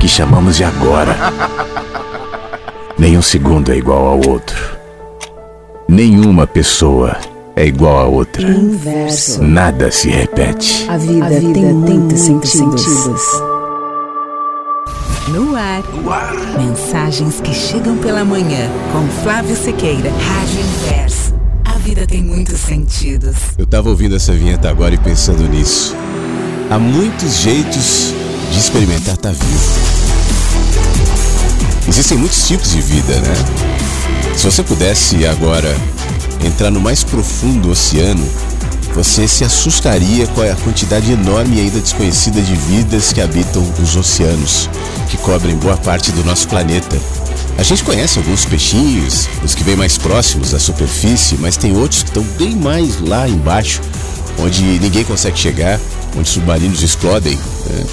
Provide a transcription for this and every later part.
Que chamamos de agora. Nenhum segundo é igual ao outro. Nenhuma pessoa é igual a outra. Inverso. Nada se repete. A vida, A vida tem, muitos sentidos. sentidos. No ar. no ar. Mensagens que chegam pela manhã. Com Flávio Sequeira. Rádio Inverso. A vida tem muitos sentidos. Eu tava ouvindo essa vinheta agora e pensando nisso. Há muitos jeitos de experimentar estar tá vivo. Existem muitos tipos de vida, né? Se você pudesse agora entrar no mais profundo oceano, você se assustaria com a quantidade enorme e ainda desconhecida de vidas que habitam os oceanos, que cobrem boa parte do nosso planeta. A gente conhece alguns peixinhos, os que vêm mais próximos da superfície, mas tem outros que estão bem mais lá embaixo, onde ninguém consegue chegar, onde submarinos explodem. Né?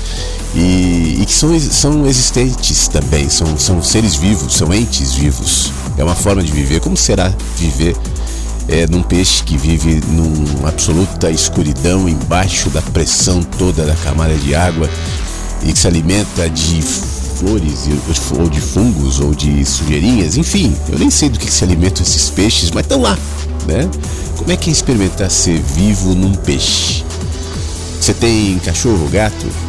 E, e que são, são existentes também, são, são seres vivos, são entes vivos. É uma forma de viver. Como será viver é, num peixe que vive numa absoluta escuridão, embaixo da pressão toda da camada de água e que se alimenta de flores ou de fungos ou de sujeirinhas, enfim, eu nem sei do que se alimentam esses peixes, mas estão lá, né? Como é que é experimentar ser vivo num peixe? Você tem cachorro, gato?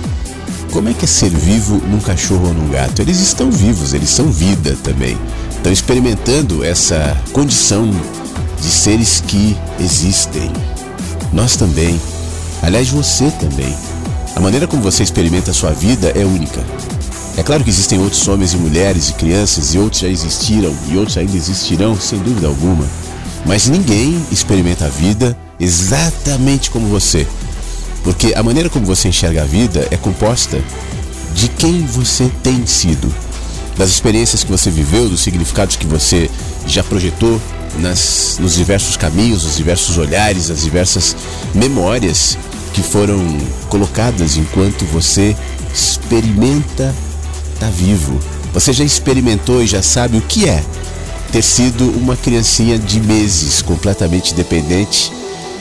Como é que é ser vivo num cachorro ou num gato? Eles estão vivos, eles são vida também. Estão experimentando essa condição de seres que existem. Nós também. Aliás, você também. A maneira como você experimenta a sua vida é única. É claro que existem outros homens e mulheres e crianças, e outros já existiram, e outros ainda existirão, sem dúvida alguma. Mas ninguém experimenta a vida exatamente como você. Porque a maneira como você enxerga a vida é composta de quem você tem sido, das experiências que você viveu, dos significados que você já projetou nas, nos diversos caminhos, nos diversos olhares, as diversas memórias que foram colocadas enquanto você experimenta estar tá vivo. Você já experimentou e já sabe o que é ter sido uma criancinha de meses completamente dependente,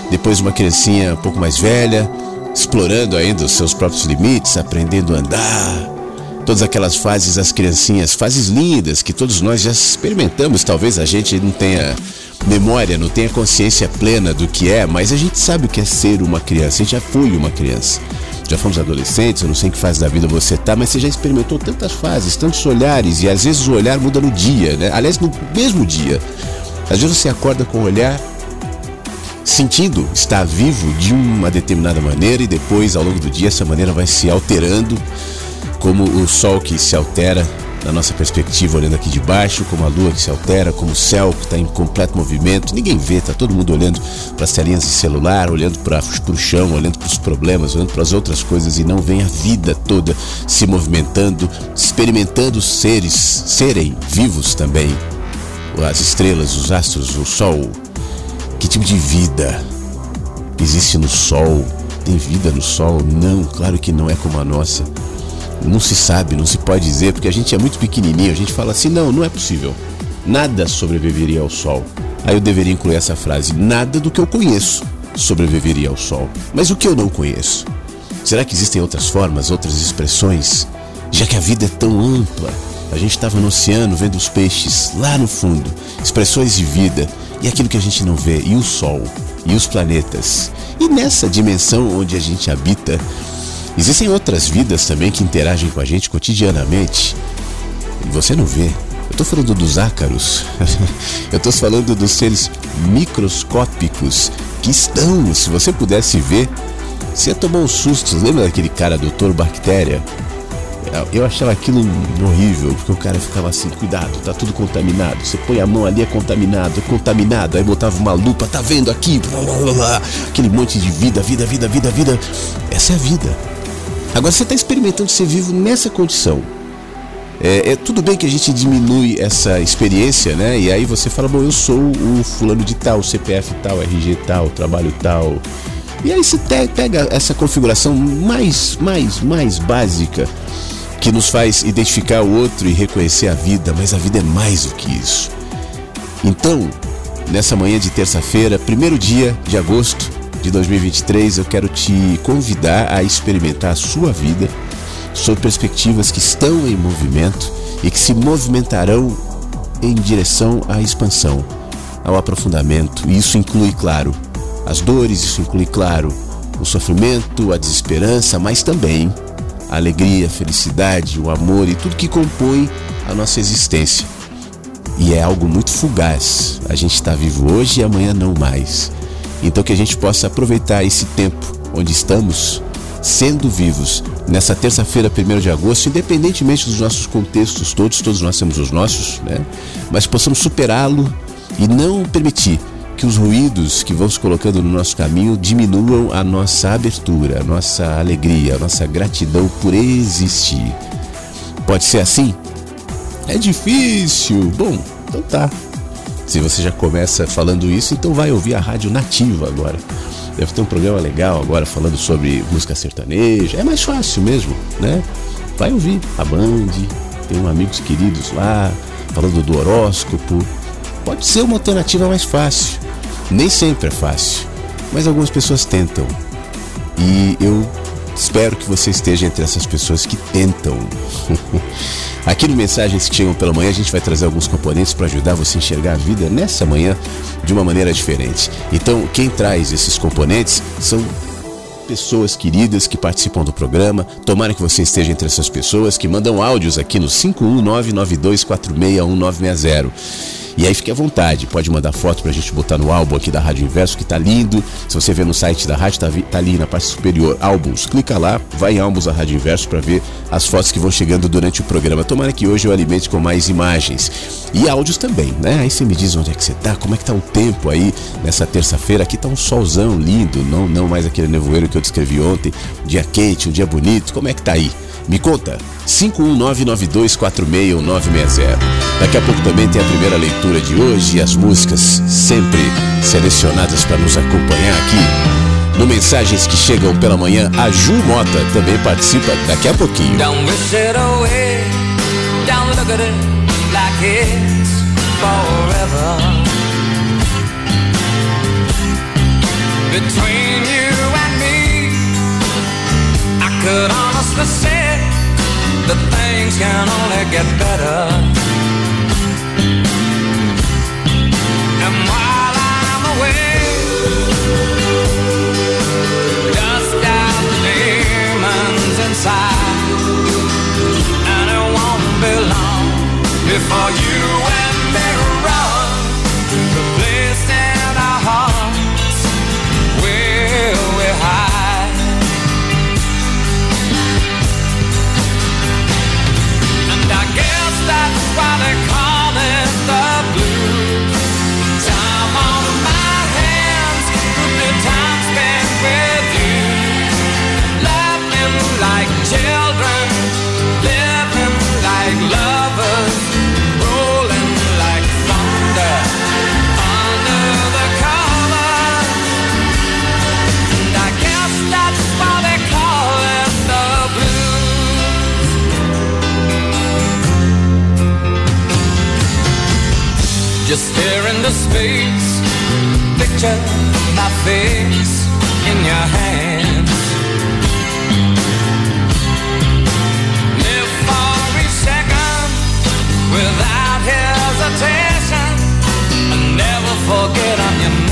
depois uma criancinha um pouco mais velha, explorando ainda os seus próprios limites, aprendendo a andar. Todas aquelas fases, as criancinhas, fases lindas que todos nós já experimentamos. Talvez a gente não tenha memória, não tenha consciência plena do que é, mas a gente sabe o que é ser uma criança. A gente já foi uma criança. Já fomos adolescentes, eu não sei em que fase da vida você está, mas você já experimentou tantas fases, tantos olhares, e às vezes o olhar muda no dia, né? Aliás, no mesmo dia. Às vezes você acorda com um olhar sentindo estar vivo de uma determinada maneira e depois, ao longo do dia, essa maneira vai se alterando, como o sol que se altera na nossa perspectiva olhando aqui de baixo, como a lua que se altera, como o céu que está em completo movimento. Ninguém vê, está todo mundo olhando para as telinhas de celular, olhando para o chão, olhando para os problemas, olhando para as outras coisas e não vem a vida toda se movimentando, experimentando seres serem vivos também. As estrelas, os astros, o sol, que tipo de vida existe no Sol? Tem vida no Sol? Não, claro que não é como a nossa. Não se sabe, não se pode dizer, porque a gente é muito pequenininho. A gente fala assim: não, não é possível. nada sobreviveria ao Sol. Aí eu deveria incluir essa frase: nada do que eu conheço sobreviveria ao Sol. Mas o que eu não conheço? Será que existem outras formas, outras expressões? Já que a vida é tão ampla, a gente estava no oceano vendo os peixes lá no fundo, expressões de vida e aquilo que a gente não vê, e o Sol, e os planetas. E nessa dimensão onde a gente habita, existem outras vidas também que interagem com a gente cotidianamente. E você não vê. Eu estou falando dos ácaros, eu estou falando dos seres microscópicos que estão, se você pudesse ver, você tomou um susto. Lembra daquele cara, doutor Bactéria? Eu achava aquilo horrível, porque o cara ficava assim, cuidado, tá tudo contaminado. Você põe a mão ali, é contaminado, é contaminado. Aí botava uma lupa, tá vendo aqui? Blá, blá, blá, aquele monte de vida, vida, vida, vida, vida. Essa é a vida. Agora você está experimentando ser vivo nessa condição. É, é, tudo bem que a gente diminui essa experiência, né? E aí você fala, bom, eu sou o fulano de tal, CPF tal, RG tal, trabalho tal. E aí você pega essa configuração mais, mais, mais básica que nos faz identificar o outro e reconhecer a vida, mas a vida é mais do que isso. Então, nessa manhã de terça-feira, primeiro dia de agosto de 2023, eu quero te convidar a experimentar a sua vida sob perspectivas que estão em movimento e que se movimentarão em direção à expansão, ao aprofundamento. E isso inclui, claro, as dores, isso inclui, claro, o sofrimento, a desesperança, mas também a alegria, a felicidade, o amor e tudo que compõe a nossa existência. E é algo muito fugaz. A gente está vivo hoje e amanhã não mais. Então que a gente possa aproveitar esse tempo onde estamos sendo vivos nessa terça-feira, 1 de agosto, independentemente dos nossos contextos todos, todos nós temos os nossos, né? Mas possamos superá-lo e não permitir que os ruídos que vão se colocando no nosso caminho diminuam a nossa abertura, a nossa alegria, a nossa gratidão por existir. Pode ser assim? É difícil. Bom, então tá. Se você já começa falando isso, então vai ouvir a rádio nativa agora. Deve ter um programa legal agora falando sobre música sertaneja. É mais fácil mesmo, né? Vai ouvir a Band, tem amigos queridos lá falando do horóscopo. Pode ser uma alternativa mais fácil. Nem sempre é fácil, mas algumas pessoas tentam. E eu espero que você esteja entre essas pessoas que tentam. Aqui no Mensagens que Chegam pela Manhã, a gente vai trazer alguns componentes para ajudar você a enxergar a vida nessa manhã de uma maneira diferente. Então, quem traz esses componentes são pessoas queridas que participam do programa. Tomara que você esteja entre essas pessoas que mandam áudios aqui no 51992461960. E aí fique à vontade, pode mandar foto pra gente botar no álbum aqui da Rádio Inverso, que tá lindo. Se você ver no site da rádio, tá, tá ali na parte superior, álbuns. Clica lá, vai em álbuns da Rádio Inverso para ver as fotos que vão chegando durante o programa. Tomara que hoje eu alimente com mais imagens. E áudios também, né? Aí você me diz onde é que você tá, como é que tá o tempo aí nessa terça-feira. Aqui tá um solzão lindo, não, não mais aquele nevoeiro que eu descrevi ontem. Dia quente, um dia bonito. Como é que tá aí? Me conta, 51992461960. Daqui a pouco também tem a primeira leitura de hoje e as músicas sempre selecionadas para nos acompanhar aqui. No Mensagens que Chegam pela Manhã, a Ju Mota também participa daqui a pouquinho. Between you and me, I could say that things can only get better. And while I'm away, dust out the demons inside, and it won't be long before you and me run picture my face in your hands. Live for each second without hesitation, and never forget I'm your.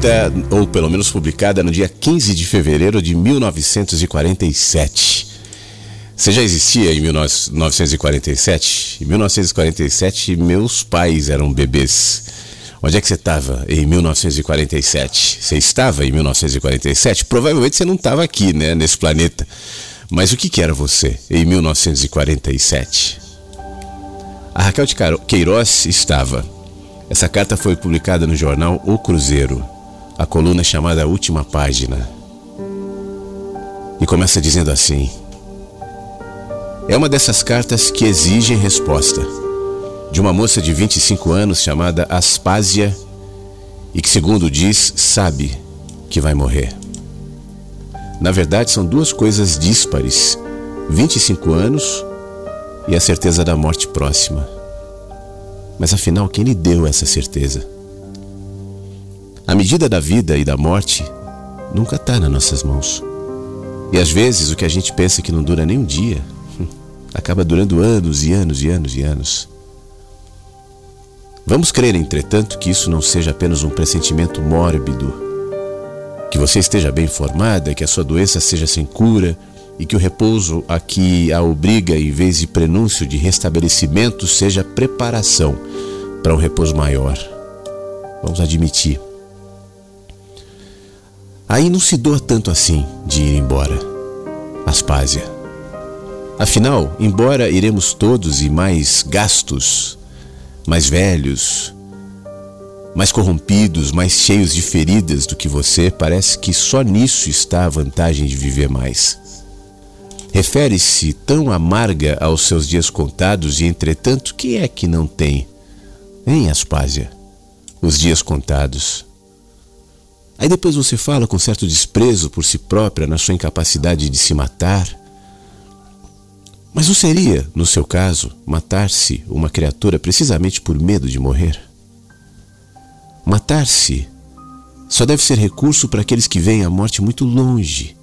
Escrita, ou pelo menos publicada, no dia 15 de fevereiro de 1947. Você já existia em 1947? Em 1947, meus pais eram bebês. Onde é que você estava em 1947? Você estava em 1947? Provavelmente você não estava aqui, né, nesse planeta. Mas o que, que era você em 1947? A Raquel de Queiroz estava. Essa carta foi publicada no jornal O Cruzeiro, a coluna chamada Última Página. E começa dizendo assim: É uma dessas cartas que exigem resposta, de uma moça de 25 anos chamada Aspásia e que, segundo diz, sabe que vai morrer. Na verdade, são duas coisas díspares: 25 anos e a certeza da morte próxima. Mas afinal, quem lhe deu essa certeza? A medida da vida e da morte nunca está nas nossas mãos. E às vezes o que a gente pensa que não dura nem um dia, acaba durando anos e anos e anos e anos. Vamos crer, entretanto, que isso não seja apenas um pressentimento mórbido, que você esteja bem informada, que a sua doença seja sem cura e que o repouso a que a obriga, em vez de prenúncio de restabelecimento, seja preparação para um repouso maior. Vamos admitir. Aí não se doa tanto assim de ir embora. Aspásia. Afinal, embora iremos todos e mais gastos, mais velhos, mais corrompidos, mais cheios de feridas do que você, parece que só nisso está a vantagem de viver mais. Refere-se tão amarga aos seus dias contados e, entretanto, que é que não tem? Hein, Aspásia? os dias contados. Aí depois você fala com certo desprezo por si própria na sua incapacidade de se matar. Mas não seria, no seu caso, matar-se uma criatura precisamente por medo de morrer? Matar-se só deve ser recurso para aqueles que veem a morte muito longe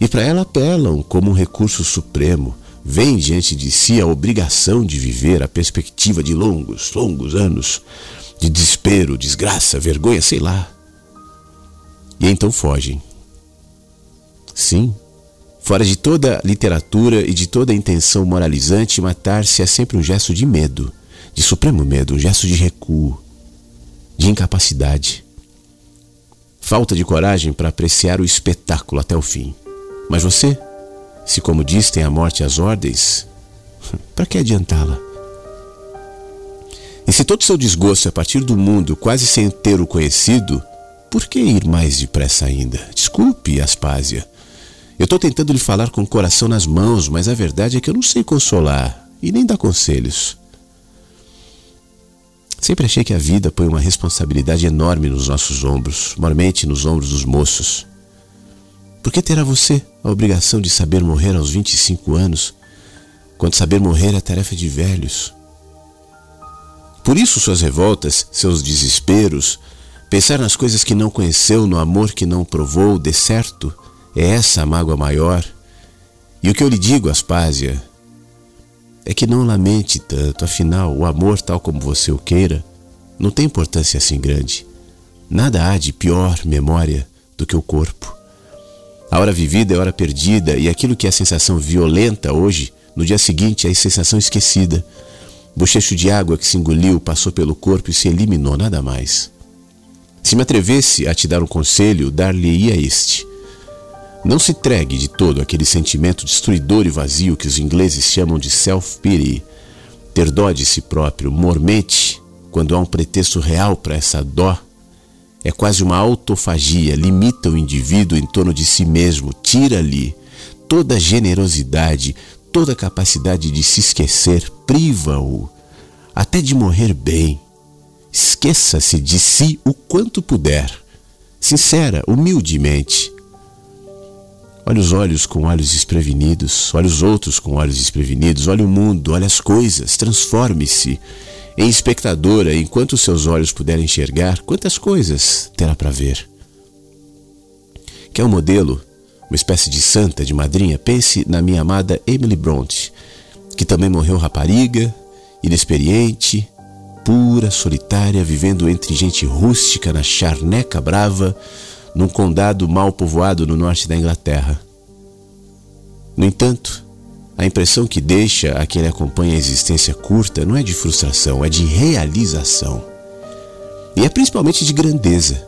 e para ela apelam como um recurso supremo. Vem diante de si a obrigação de viver a perspectiva de longos, longos anos de desespero, desgraça, vergonha, sei lá. E então fogem. Sim, fora de toda literatura e de toda intenção moralizante, matar-se é sempre um gesto de medo, de supremo medo, um gesto de recuo, de incapacidade. Falta de coragem para apreciar o espetáculo até o fim. Mas você, se como diz tem a morte às ordens, para que adiantá-la? E se todo seu desgosto é partir do mundo quase sem ter o conhecido, por que ir mais depressa ainda? Desculpe, Aspásia. Eu estou tentando lhe falar com o coração nas mãos, mas a verdade é que eu não sei consolar e nem dar conselhos. Sempre achei que a vida põe uma responsabilidade enorme nos nossos ombros, mormente nos ombros dos moços. Por que terá você a obrigação de saber morrer aos 25 anos, quando saber morrer é tarefa de velhos? Por isso suas revoltas, seus desesperos, pensar nas coisas que não conheceu, no amor que não provou, de certo, é essa a mágoa maior. E o que eu lhe digo, Aspásia, é que não lamente tanto, afinal, o amor, tal como você o queira, não tem importância assim grande. Nada há de pior memória do que o corpo. A hora vivida é hora perdida, e aquilo que é sensação violenta hoje, no dia seguinte é sensação esquecida. Bochecho de água que se engoliu, passou pelo corpo e se eliminou, nada mais. Se me atrevesse a te dar um conselho, dar-lhe-ia este. Não se tregue de todo aquele sentimento destruidor e vazio que os ingleses chamam de self-pity, ter dó de si próprio, mormente, quando há um pretexto real para essa dó é quase uma autofagia, limita o indivíduo em torno de si mesmo, tira-lhe toda a generosidade, toda a capacidade de se esquecer, priva-o até de morrer bem. Esqueça-se de si o quanto puder, sincera, humildemente. Olhe os olhos com olhos desprevenidos, olhe os outros com olhos desprevenidos, olhe o mundo, olhe as coisas, transforme-se em espectadora, enquanto seus olhos puderem enxergar, quantas coisas terá para ver. Quer um modelo, uma espécie de santa, de madrinha? Pense na minha amada Emily Bronte, que também morreu rapariga, inexperiente, pura, solitária, vivendo entre gente rústica na charneca brava, num condado mal povoado no norte da Inglaterra. No entanto, a impressão que deixa a quem acompanha a existência curta não é de frustração, é de realização. E é principalmente de grandeza.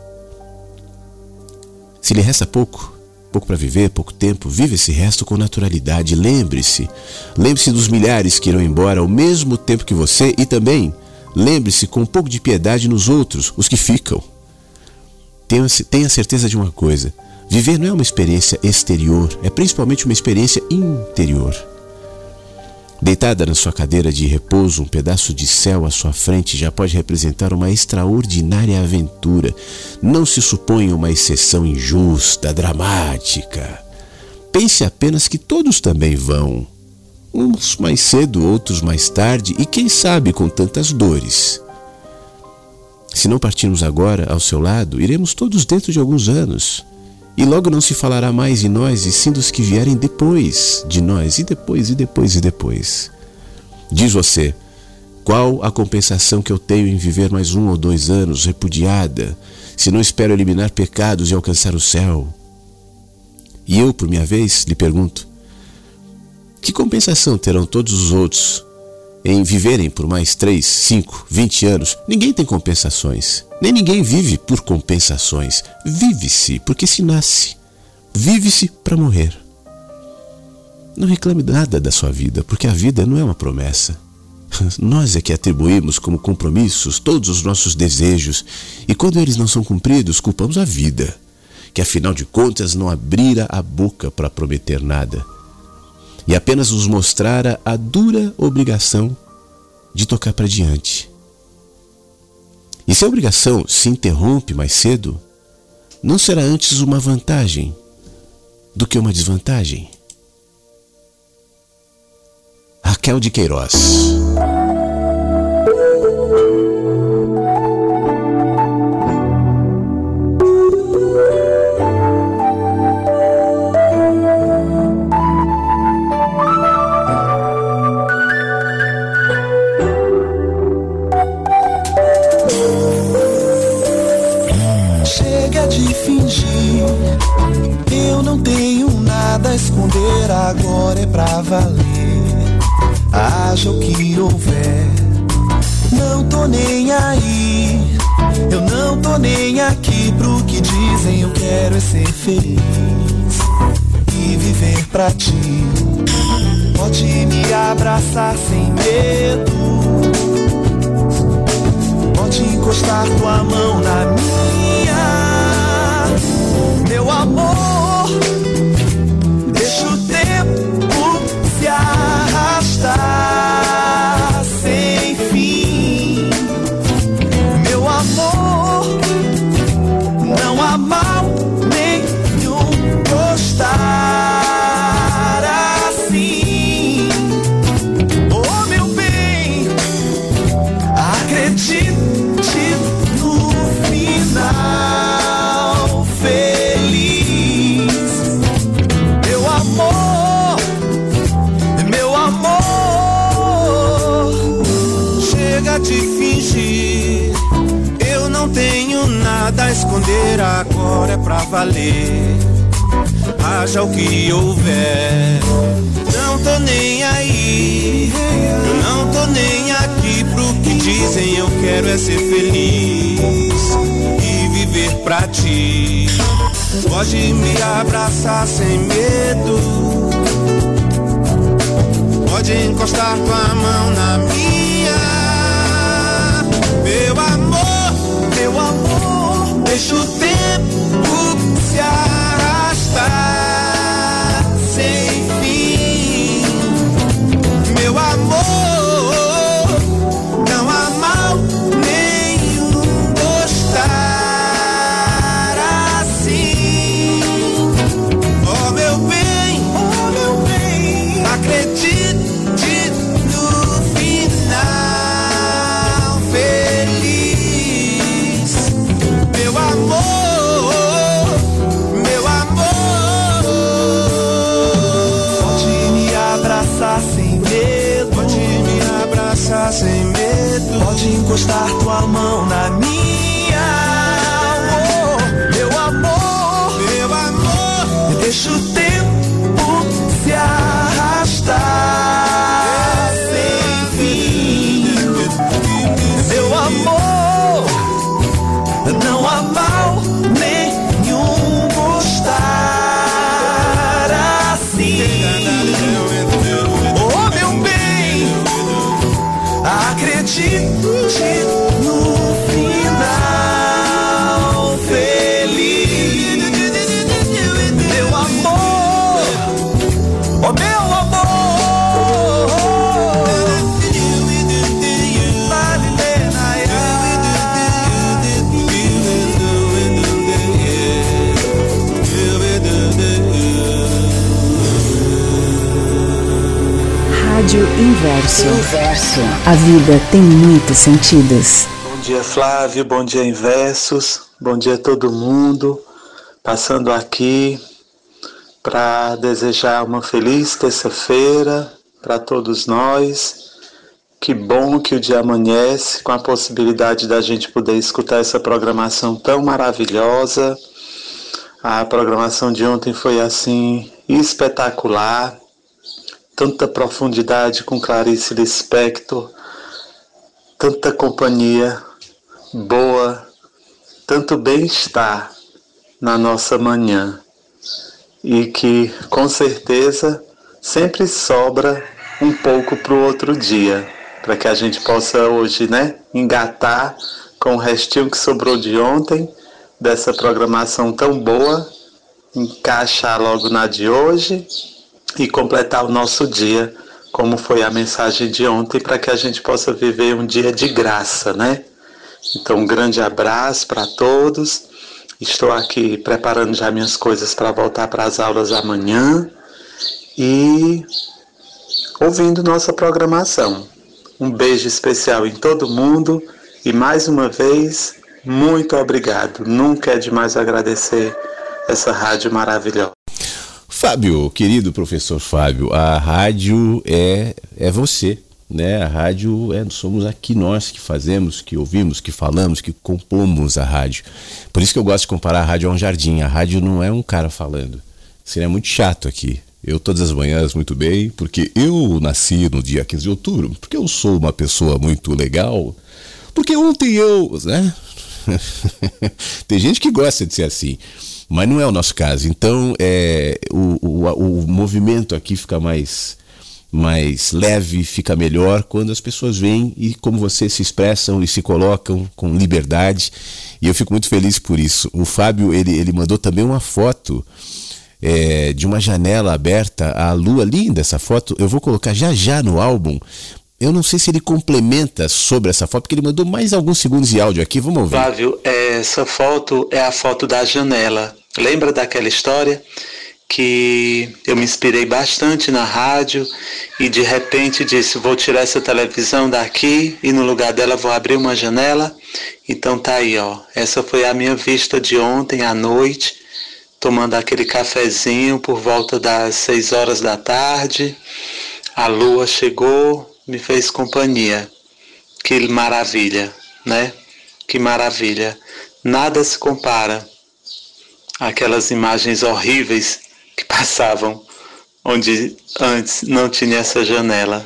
Se lhe resta pouco, pouco para viver, pouco tempo, vive esse resto com naturalidade. Lembre-se, lembre-se dos milhares que irão embora ao mesmo tempo que você e também lembre-se com um pouco de piedade nos outros, os que ficam. Tenha, certeza de uma coisa: viver não é uma experiência exterior, é principalmente uma experiência interior. Deitada na sua cadeira de repouso, um pedaço de céu à sua frente já pode representar uma extraordinária aventura. Não se suponha uma exceção injusta, dramática. Pense apenas que todos também vão. Uns mais cedo, outros mais tarde, e quem sabe com tantas dores. Se não partirmos agora ao seu lado, iremos todos dentro de alguns anos. E logo não se falará mais de nós, e sim dos que vierem depois de nós, e depois, e depois, e depois. Diz você, qual a compensação que eu tenho em viver mais um ou dois anos repudiada, se não espero eliminar pecados e alcançar o céu? E eu, por minha vez, lhe pergunto: que compensação terão todos os outros em viverem por mais 3, 5, 20 anos. Ninguém tem compensações. Nem ninguém vive por compensações. Vive-se porque se nasce. Vive-se para morrer. Não reclame nada da sua vida, porque a vida não é uma promessa. Nós é que atribuímos como compromissos todos os nossos desejos, e quando eles não são cumpridos, culpamos a vida, que afinal de contas não abrira a boca para prometer nada e apenas nos mostrara a dura obrigação de tocar para diante. E se a obrigação se interrompe mais cedo, não será antes uma vantagem do que uma desvantagem? Raquel de Queiroz. Inverso. Inverso. A vida tem muitos sentidos. Bom dia, Flávio. Bom dia, Inversos. Bom dia a todo mundo. Passando aqui para desejar uma feliz terça-feira para todos nós. Que bom que o dia amanhece com a possibilidade da gente poder escutar essa programação tão maravilhosa. A programação de ontem foi assim espetacular. Tanta profundidade com Clarice Lispector, tanta companhia boa, tanto bem-estar na nossa manhã. E que com certeza sempre sobra um pouco para o outro dia, para que a gente possa hoje, né, engatar com o restinho que sobrou de ontem dessa programação tão boa, encaixar logo na de hoje e completar o nosso dia, como foi a mensagem de ontem, para que a gente possa viver um dia de graça, né? Então, um grande abraço para todos. Estou aqui preparando já minhas coisas para voltar para as aulas amanhã e ouvindo nossa programação. Um beijo especial em todo mundo e mais uma vez, muito obrigado. Nunca é demais agradecer essa rádio maravilhosa. Fábio, querido professor Fábio, a rádio é, é você, né? A rádio é, somos aqui nós que fazemos, que ouvimos, que falamos, que compomos a rádio. Por isso que eu gosto de comparar a rádio a um jardim. A rádio não é um cara falando. Seria muito chato aqui. Eu todas as manhãs muito bem, porque eu nasci no dia 15 de outubro, porque eu sou uma pessoa muito legal, porque ontem eu, né? Tem gente que gosta de ser assim, mas não é o nosso caso. Então, é, o, o, o movimento aqui fica mais mais leve, fica melhor quando as pessoas vêm e como você se expressam e se colocam com liberdade. E eu fico muito feliz por isso. O Fábio, ele, ele mandou também uma foto é, de uma janela aberta, a lua linda essa foto. Eu vou colocar já já no álbum. Eu não sei se ele complementa sobre essa foto, porque ele mandou mais alguns segundos de áudio aqui. Vamos ouvir. Flávio, essa foto é a foto da janela. Lembra daquela história? que eu me inspirei bastante na rádio e de repente disse vou tirar essa televisão daqui e no lugar dela vou abrir uma janela. Então tá aí, ó. Essa foi a minha vista de ontem à noite, tomando aquele cafezinho por volta das seis horas da tarde. A lua chegou, me fez companhia. Que maravilha, né? Que maravilha. Nada se compara àquelas imagens horríveis que passavam onde antes não tinha essa janela.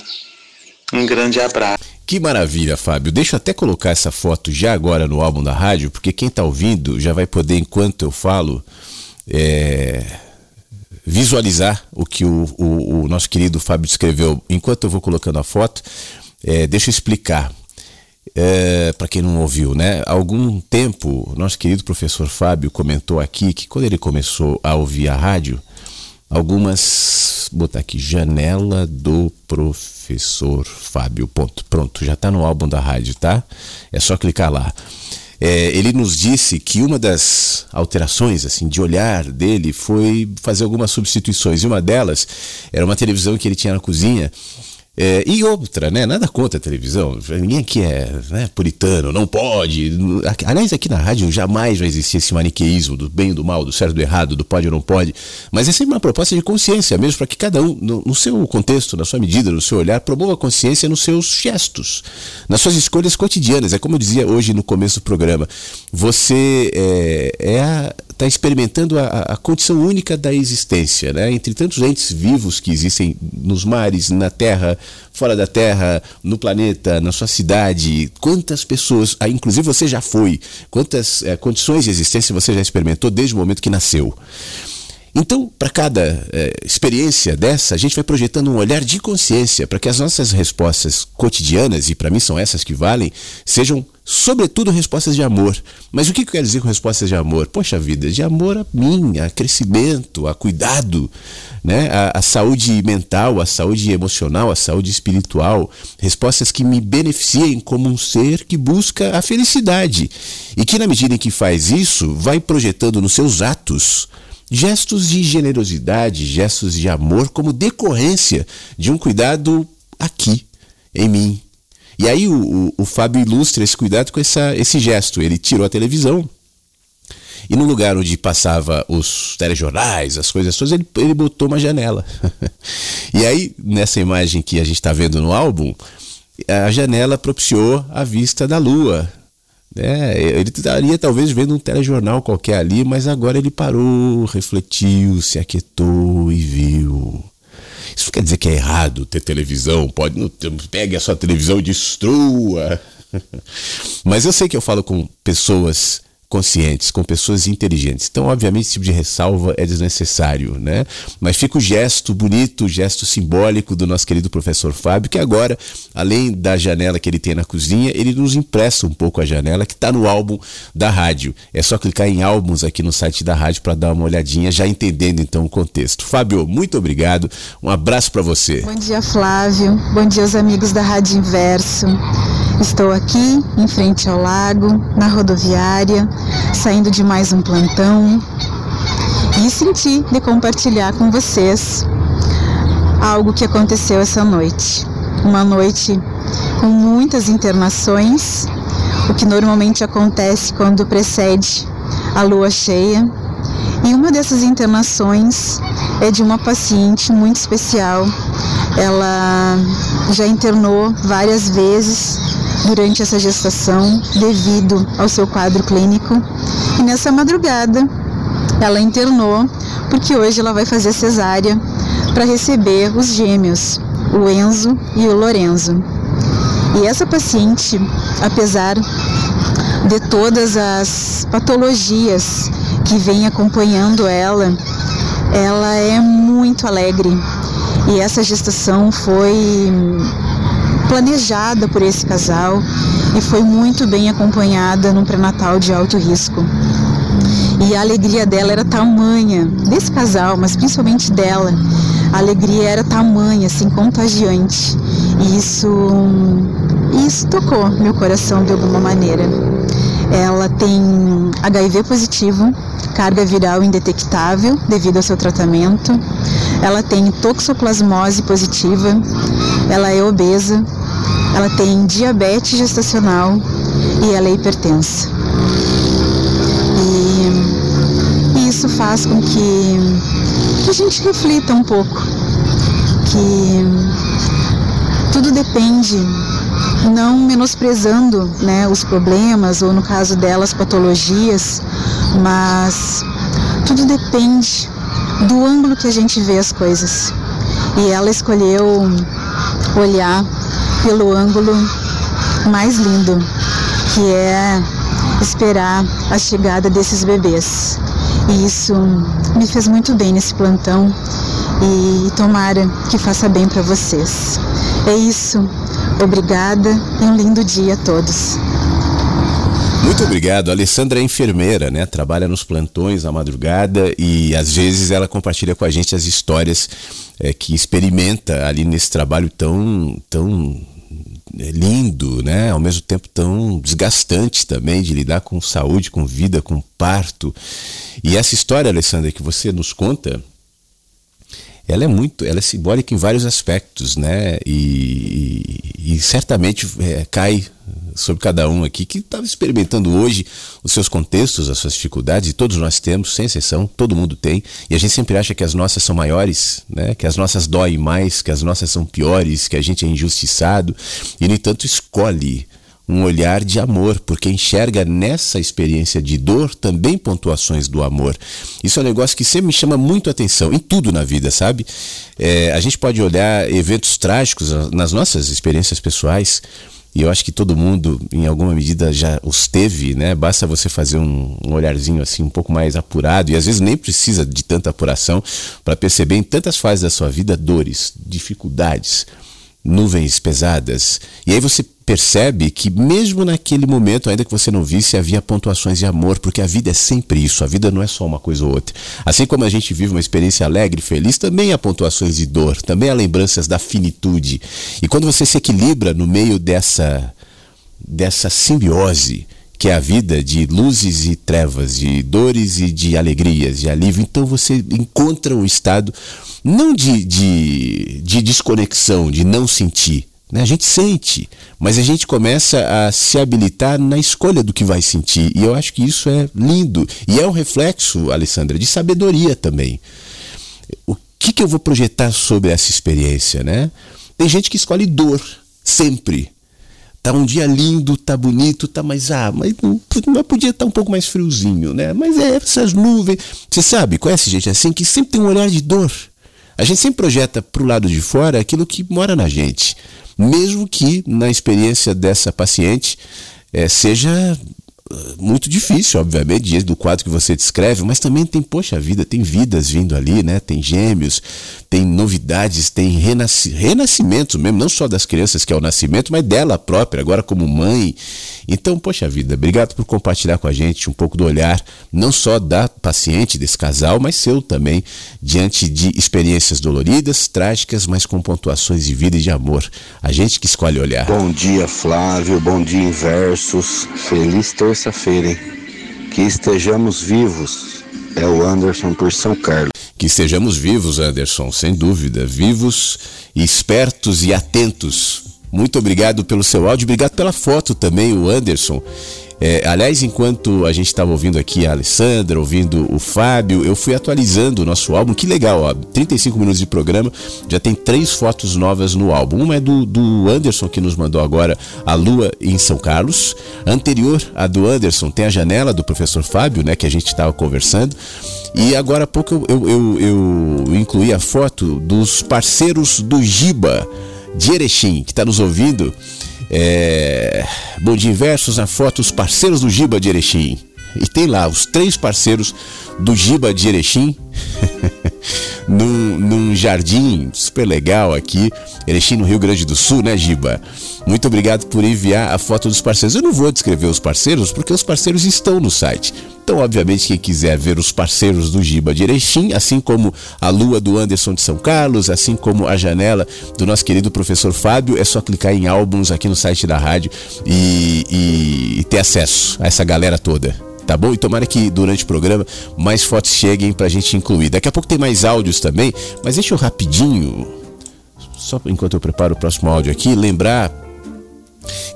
Um grande abraço. Que maravilha, Fábio. Deixa eu até colocar essa foto já agora no álbum da rádio, porque quem está ouvindo já vai poder, enquanto eu falo, é, visualizar o que o, o, o, nosso querido Fábio escreveu. Enquanto eu vou colocando a foto, é, deixa eu explicar. É, para quem não ouviu, né? Há algum tempo, nosso querido professor Fábio comentou aqui que quando ele começou a ouvir a rádio, algumas. botar aqui, janela do professor Fábio. Ponto. Pronto, já está no álbum da rádio, tá? É só clicar lá. É, ele nos disse que uma das alterações assim de olhar dele foi fazer algumas substituições. E uma delas era uma televisão que ele tinha na cozinha é, e outra, né? Nada contra a televisão. Ninguém aqui é né, puritano, não pode. Aliás, aqui na rádio jamais vai existir esse maniqueísmo do bem e do mal, do certo e do errado, do pode ou não pode. Mas é sempre uma proposta de consciência mesmo, para que cada um, no, no, seu contexto, na sua medida, no seu olhar, promova a consciência nos seus gestos, nas suas escolhas cotidianas. É como eu dizia hoje no começo do programa. Você é, é a está experimentando a, a, condição única da existência, né? Entre tantos entes vivos que existem nos mares, na terra, fora da terra, no planeta, na sua cidade, quantas pessoas, ah, inclusive você já foi, quantas é, condições de existência você já experimentou desde o momento que nasceu. Então, para cada é, experiência dessa, a gente vai projetando um olhar de consciência para que as nossas respostas cotidianas, e para mim são essas que valem, sejam sobretudo respostas de amor. Mas o que eu quero dizer com respostas de amor? Poxa vida, de amor a mim, a crescimento, a cuidado, né? a, a saúde mental, a saúde emocional, a saúde espiritual. Respostas que me beneficiem como um ser que busca a felicidade. E que, na medida em que faz isso, vai projetando nos seus atos gestos de generosidade, gestos de amor, como decorrência de um cuidado aqui, em mim. E aí o, o, o Fábio ilustra esse cuidado com essa, esse gesto. Ele tirou a televisão e no lugar onde passava os telejornais, as coisas todas, ele, ele botou uma janela. e aí, nessa imagem que a gente está vendo no álbum, a janela propiciou a vista da lua, é, ele estaria talvez vendo um telejornal qualquer ali, mas agora ele parou, refletiu, se aquietou e viu. Isso quer dizer que é errado ter televisão, pode não pegue a sua televisão e destrua. mas eu sei que eu falo com pessoas conscientes, com pessoas inteligentes. Então, obviamente, esse tipo de ressalva é desnecessário, né? Mas fica o gesto bonito, o gesto simbólico do nosso querido professor Fábio, que agora, além da janela que ele tem na cozinha, ele nos empresta um pouco a janela que está no álbum da rádio. É só clicar em álbuns aqui no site da rádio para dar uma olhadinha, já entendendo então o contexto. Fábio, muito obrigado. Um abraço para você. Bom dia, Flávio. Bom dia aos amigos da Rádio Inverso. Estou aqui em frente ao lago, na rodoviária, saindo de mais um plantão e senti de compartilhar com vocês algo que aconteceu essa noite. Uma noite com muitas internações, o que normalmente acontece quando precede a lua cheia. E uma dessas internações é de uma paciente muito especial. Ela já internou várias vezes durante essa gestação devido ao seu quadro clínico. E nessa madrugada ela internou porque hoje ela vai fazer cesárea para receber os gêmeos, o Enzo e o Lorenzo. E essa paciente, apesar de todas as patologias que vem acompanhando ela, ela é muito alegre. E essa gestação foi planejada por esse casal e foi muito bem acompanhada num pré-natal de alto risco. E a alegria dela era tamanha, desse casal, mas principalmente dela. A alegria era tamanha, assim, contagiante. E isso, isso tocou meu coração de alguma maneira. Ela tem HIV positivo, carga viral indetectável devido ao seu tratamento. Ela tem toxoplasmose positiva, ela é obesa, ela tem diabetes gestacional e ela é hipertensa. E, e isso faz com que, que a gente reflita um pouco que tudo depende não menosprezando né, os problemas ou no caso delas patologias, mas tudo depende do ângulo que a gente vê as coisas. E ela escolheu olhar pelo ângulo mais lindo, que é esperar a chegada desses bebês. E isso me fez muito bem nesse plantão e tomara que faça bem para vocês. É isso. Obrigada e um lindo dia a todos. Muito obrigado. A Alessandra é enfermeira, né? Trabalha nos plantões à madrugada e às vezes ela compartilha com a gente as histórias é, que experimenta ali nesse trabalho tão, tão é, lindo, né? Ao mesmo tempo tão desgastante também de lidar com saúde, com vida, com parto. E essa história, Alessandra, que você nos conta, ela é muito, ela é simbólica em vários aspectos, né? E, e, e certamente é, cai sobre cada um aqui que estava experimentando hoje os seus contextos, as suas dificuldades, e todos nós temos, sem exceção, todo mundo tem, e a gente sempre acha que as nossas são maiores, né? que as nossas doem mais, que as nossas são piores, que a gente é injustiçado, e no entanto escolhe um olhar de amor, porque enxerga nessa experiência de dor também pontuações do amor. Isso é um negócio que sempre me chama muito atenção, em tudo na vida, sabe? É, a gente pode olhar eventos trágicos nas nossas experiências pessoais. E eu acho que todo mundo, em alguma medida, já os teve, né? Basta você fazer um, um olharzinho assim um pouco mais apurado, e às vezes nem precisa de tanta apuração para perceber em tantas fases da sua vida dores, dificuldades, nuvens pesadas. E aí você percebe que mesmo naquele momento, ainda que você não visse, havia pontuações de amor, porque a vida é sempre isso, a vida não é só uma coisa ou outra. Assim como a gente vive uma experiência alegre, feliz, também há pontuações de dor, também há lembranças da finitude. E quando você se equilibra no meio dessa dessa simbiose, que é a vida de luzes e trevas, de dores e de alegrias, de alívio, então você encontra um estado não de, de, de desconexão, de não sentir, né? A gente sente, mas a gente começa a se habilitar na escolha do que vai sentir. E eu acho que isso é lindo. E é um reflexo, Alessandra, de sabedoria também. O que, que eu vou projetar sobre essa experiência? Né? Tem gente que escolhe dor, sempre. Tá um dia lindo, tá bonito, tá mais ah, mas não, não podia estar tá um pouco mais friozinho, né? Mas é essas nuvens. Você sabe, conhece gente assim que sempre tem um olhar de dor. A gente sempre projeta para o lado de fora aquilo que mora na gente mesmo que na experiência dessa paciente é, seja muito difícil, obviamente, diante do quadro que você descreve, mas também tem, poxa vida, tem vidas vindo ali, né? Tem gêmeos, tem novidades, tem renasc renascimento mesmo, não só das crianças que é o nascimento, mas dela própria, agora como mãe. Então, poxa vida, obrigado por compartilhar com a gente um pouco do olhar, não só da paciente, desse casal, mas seu também, diante de experiências doloridas, trágicas, mas com pontuações de vida e de amor. A gente que escolhe olhar. Bom dia, Flávio. Bom dia, Inversos. Feliz terça-feira? Que estejamos vivos. É o Anderson por São Carlos. Que estejamos vivos, Anderson, sem dúvida. Vivos, espertos e atentos. Muito obrigado pelo seu áudio, obrigado pela foto também, o Anderson. É, aliás, enquanto a gente estava ouvindo aqui a Alessandra, ouvindo o Fábio, eu fui atualizando o nosso álbum. Que legal, ó, 35 minutos de programa, já tem três fotos novas no álbum. Uma é do, do Anderson, que nos mandou agora a Lua em São Carlos. Anterior a do Anderson tem a janela do professor Fábio, né, que a gente estava conversando. E agora há pouco eu, eu, eu, eu incluí a foto dos parceiros do Giba de Erechim, que está nos ouvindo. É... Bom dia, Inversos, na foto, os parceiros do Giba de Erechim. E tem lá os três parceiros do Giba de Erechim, num, num jardim super legal aqui, Erechim, no Rio Grande do Sul, né, Giba? Muito obrigado por enviar a foto dos parceiros. Eu não vou descrever os parceiros, porque os parceiros estão no site. Então, obviamente, quem quiser ver os parceiros do Giba de Erechim, assim como a lua do Anderson de São Carlos, assim como a janela do nosso querido professor Fábio, é só clicar em álbuns aqui no site da rádio e, e, e ter acesso a essa galera toda tá bom? E tomara que durante o programa mais fotos cheguem pra gente incluir. Daqui a pouco tem mais áudios também, mas deixa eu rapidinho, só enquanto eu preparo o próximo áudio aqui, lembrar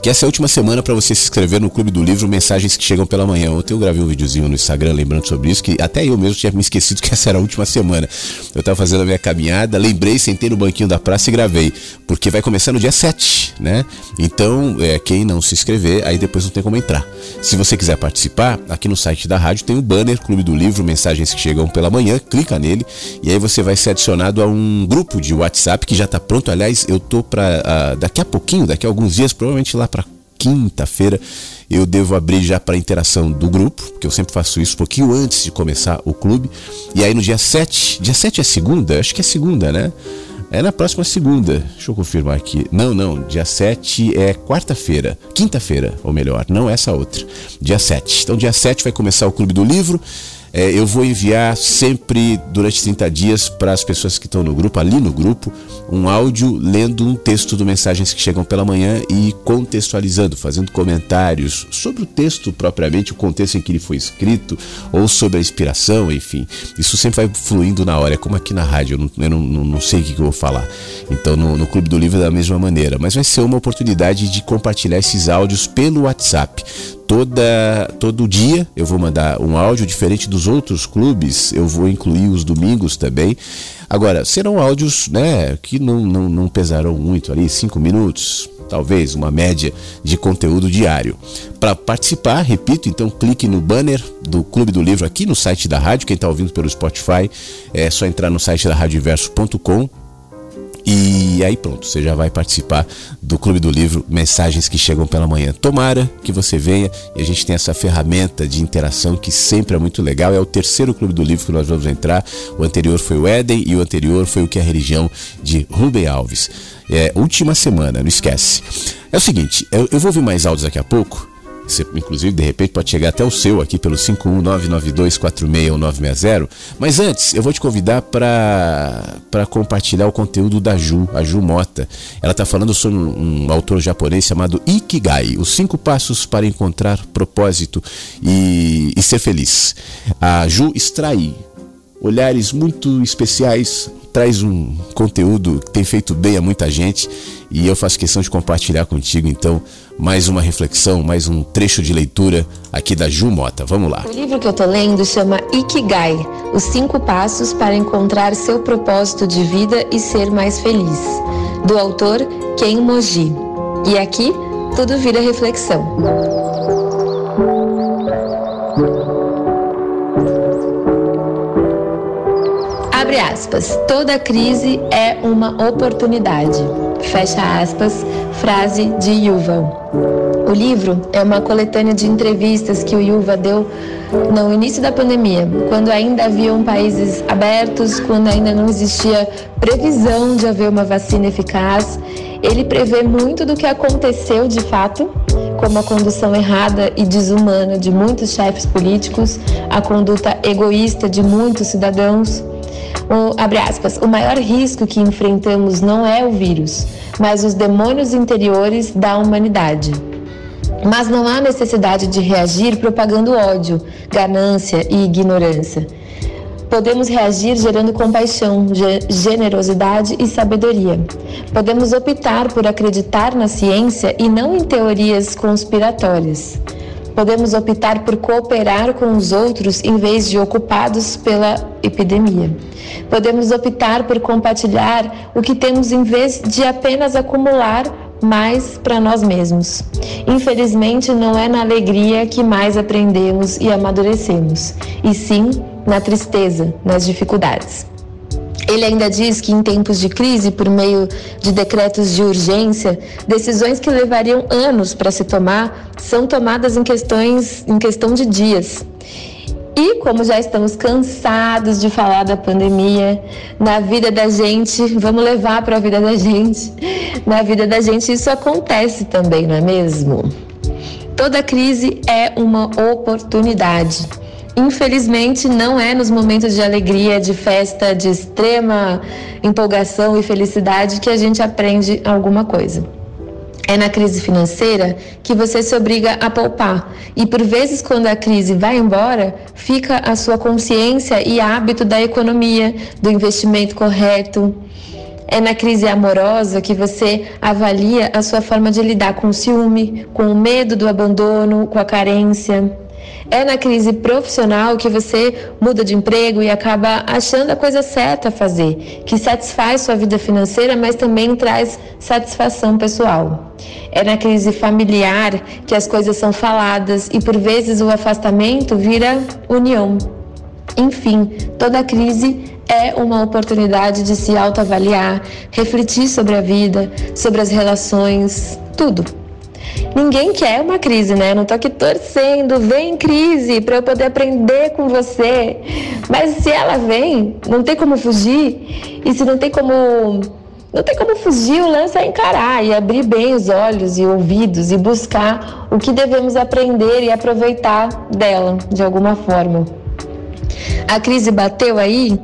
que essa é a última semana para você se inscrever no Clube do Livro Mensagens que Chegam pela Manhã. Ontem eu gravei um videozinho no Instagram lembrando sobre isso, que até eu mesmo tinha me esquecido que essa era a última semana. Eu tava fazendo a minha caminhada, lembrei, sentei no banquinho da praça e gravei, porque vai começar no dia 7, né? Então, é, quem não se inscrever, aí depois não tem como entrar. Se você quiser participar, aqui no site da rádio tem o um banner Clube do Livro Mensagens que Chegam pela Manhã, clica nele e aí você vai ser adicionado a um grupo de WhatsApp que já tá pronto. Aliás, eu tô para uh, daqui a pouquinho, daqui a alguns dias, provavelmente lá para quinta-feira eu devo abrir já para interação do grupo, porque eu sempre faço isso um pouquinho antes de começar o clube. E aí no dia 7, dia 7 é segunda? Acho que é segunda, né? É na próxima segunda. Deixa eu confirmar aqui. Não, não. Dia 7 é quarta-feira. Quinta-feira, ou melhor. Não essa outra. Dia 7. Então, dia 7 vai começar o Clube do Livro. É, eu vou enviar sempre durante 30 dias para as pessoas que estão no grupo, ali no grupo, um áudio lendo um texto do Mensagens que Chegam pela Manhã e contextualizando, fazendo comentários sobre o texto propriamente, o contexto em que ele foi escrito, ou sobre a inspiração, enfim. Isso sempre vai fluindo na hora, é como aqui na rádio, eu não, eu não, não, sei o que, que, eu vou falar. Então, no, no Clube do Livro é da mesma maneira, mas vai ser uma oportunidade de compartilhar esses áudios pelo WhatsApp toda todo dia eu vou mandar um áudio diferente dos outros clubes, eu vou incluir os domingos também. Agora, serão áudios né, que não, não, não pesarão muito ali, cinco minutos, talvez uma média de conteúdo diário. Para participar, repito, então clique no banner do Clube do Livro aqui no site da rádio. Quem está ouvindo pelo Spotify, é só entrar no site da radioverso.com e aí pronto, você já vai participar do Clube do Livro Mensagens que Chegam pela Manhã. Tomara que você venha e a gente tem essa ferramenta de interação que sempre é muito legal. É o terceiro Clube do Livro que nós vamos entrar. O anterior foi o Éden e o anterior foi o que é a religião de Rubem Alves. É, última semana, não esquece. É o seguinte, eu, eu vou ouvir mais áudios daqui a pouco. Você, inclusive, de repente, pode chegar até o seu aqui pelo 51992461960. Mas antes, eu vou te convidar para compartilhar o conteúdo da Ju, a Ju Mota. Ela está falando sobre um, um, autor japonês chamado Ikigai, os cinco passos para encontrar propósito e, e ser feliz. A Ju extrai olhares muito especiais, traz um conteúdo que tem feito bem a muita gente e eu faço questão de compartilhar contigo. Então, mais uma reflexão, mais um trecho de leitura aqui da Ju Mota. Vamos lá. O livro que eu tô lendo chama Ikigai Os Cinco Passos para Encontrar Seu Propósito de Vida e Ser Mais Feliz, do autor Ken Moji. E aqui tudo vira reflexão. Abre aspas. Toda crise é uma oportunidade. Fecha aspas. Frase de Yuval. O livro é uma coletânea de entrevistas que o Yuva deu no início da pandemia, quando ainda haviam países abertos, quando ainda não existia previsão de haver uma vacina eficaz. Ele prevê muito do que aconteceu de fato, como a condução errada e desumana de muitos chefes políticos, a conduta egoísta de muitos cidadãos. O, abre aspas, o maior risco que enfrentamos não é o vírus, mas os demônios interiores da humanidade. Mas não há necessidade de reagir propagando ódio, ganância e ignorância. Podemos reagir gerando compaixão, generosidade e sabedoria. Podemos optar por acreditar na ciência e não em teorias conspiratórias. Podemos optar por cooperar com os outros em vez de ocupados pela epidemia. Podemos optar por compartilhar o que temos em vez de apenas acumular mais para nós mesmos. Infelizmente, não é na alegria que mais aprendemos e amadurecemos, e sim na tristeza, nas dificuldades. Ele ainda diz que em tempos de crise, por meio de decretos de urgência, decisões que levariam anos para se tomar são tomadas em questões em questão de dias. E como já estamos cansados de falar da pandemia, na vida da gente, vamos levar para a vida da gente. Na vida da gente isso acontece também, não é mesmo? Toda crise é uma oportunidade. Infelizmente, não é nos momentos de alegria, de festa, de extrema empolgação e felicidade que a gente aprende alguma coisa. É na crise financeira que você se obriga a poupar. E por vezes, quando a crise vai embora, fica a sua consciência e hábito da economia, do investimento correto. É na crise amorosa que você avalia a sua forma de lidar com o ciúme, com o medo do abandono, com a carência. É na crise profissional que você muda de emprego e acaba achando a coisa certa a fazer, que satisfaz sua vida financeira, mas também traz satisfação pessoal. É na crise familiar que as coisas são faladas e por vezes o afastamento vira união. Enfim, toda crise é uma oportunidade de se autoavaliar, refletir sobre a vida, sobre as relações, tudo. Ninguém quer uma crise, né? Não tô aqui torcendo, vem crise para eu poder aprender com você. Mas se ela vem, não tem como fugir. E se não tem como não tem como fugir, o lance é encarar e abrir bem os olhos e ouvidos e buscar o que devemos aprender e aproveitar dela de alguma forma. A crise bateu aí?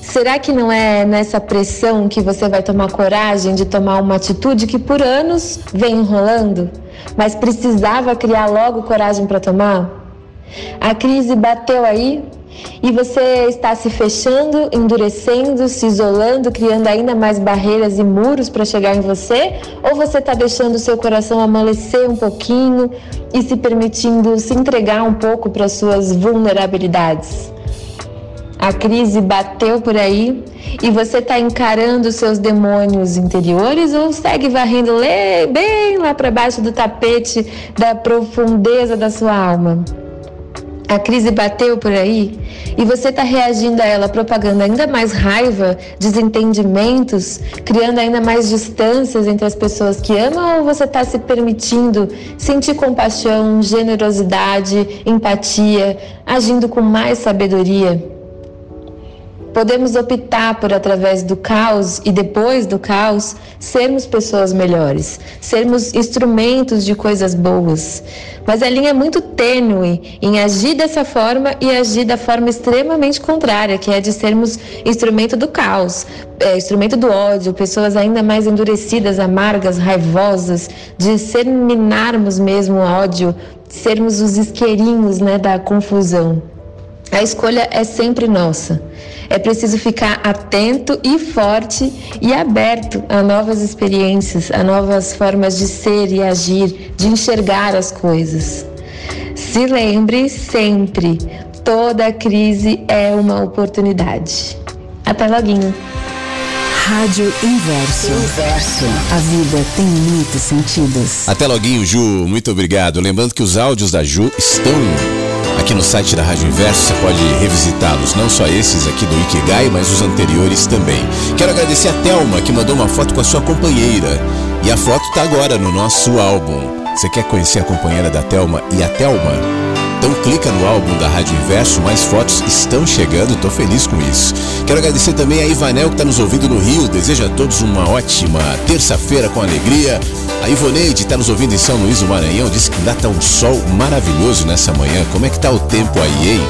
Será que não é nessa pressão que você vai tomar coragem de tomar uma atitude que por anos vem enrolando? mas precisava criar logo coragem para tomar? A crise bateu aí e você está se fechando, endurecendo, se isolando, criando ainda mais barreiras e muros para chegar em você? Ou você está deixando o seu coração amolecer um pouquinho e se permitindo se entregar um pouco para suas vulnerabilidades? A crise bateu por aí e você está encarando seus demônios interiores ou segue varrendo bem lá para baixo do tapete da profundeza da sua alma? A crise bateu por aí e você está reagindo a ela propagando ainda mais raiva, desentendimentos, criando ainda mais distâncias entre as pessoas que amam ou você está se permitindo sentir compaixão, generosidade, empatia, agindo com mais sabedoria? Podemos optar por, através do caos e depois do caos, sermos pessoas melhores, sermos instrumentos de coisas boas. Mas a linha é muito tênue em agir dessa forma e agir da forma extremamente contrária, que é de sermos instrumento do caos, é, instrumento do ódio, pessoas ainda mais endurecidas, amargas, raivosas, de seminarmos mesmo o ódio, sermos os isqueirinhos né, da confusão. A escolha é sempre nossa. É preciso ficar atento e forte e aberto a novas experiências, a novas formas de ser e agir, de enxergar as coisas. Se lembre sempre, toda crise é uma oportunidade. Até logo. Rádio Inverso. Inverso. A vida tem muitos sentidos. Até loguinho, Ju. Muito obrigado. Lembrando que os áudios da Ju estão Aqui no site da Rádio Inverso você pode revisitá-los, não só esses aqui do Ikigai, mas os anteriores também. Quero agradecer a Thelma que mandou uma foto com a sua companheira. E a foto está agora no nosso álbum. Você quer conhecer a companheira da Thelma e a Thelma? Então clica no álbum da Rádio Inverso, mais fotos estão chegando, estou feliz com isso. Quero agradecer também a Ivanel que está nos ouvindo no Rio, desejo a todos uma ótima terça-feira com alegria. A Ivoneide está nos ouvindo em São Luís do Maranhão, disse que ainda está um sol maravilhoso nessa manhã. Como é que tá o tempo aí, hein?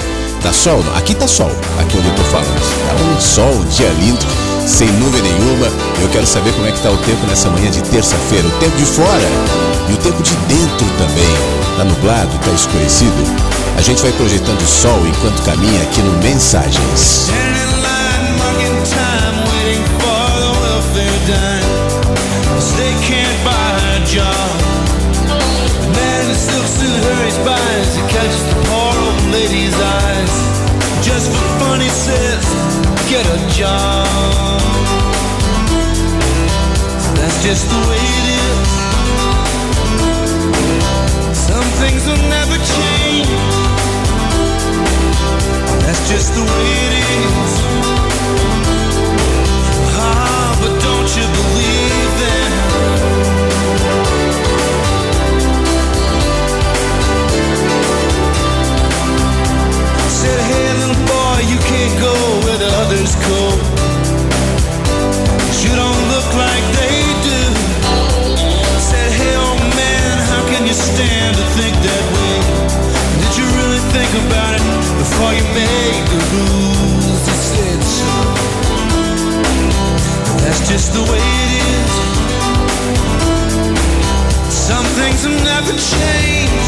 Tá sol? Aqui tá sol, aqui onde eu tô falando. Tá um sol, um dia lindo, sem nuvem nenhuma. Eu quero saber como é que tá o tempo nessa manhã de terça-feira. O tempo de fora e o tempo de dentro também. Tá nublado, tá escurecido. A gente vai projetando o sol enquanto caminha aqui no Mensagens. get a job. Just the way it is. Some things will never change. That's just the way it is. Ah, but don't you believe them? Said, hey, little boy, you can't go about it before you made the rules? So. That's just the way it is. Some things will never change.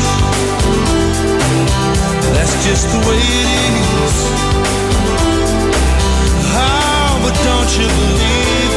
That's just the way it is. Oh, but don't you believe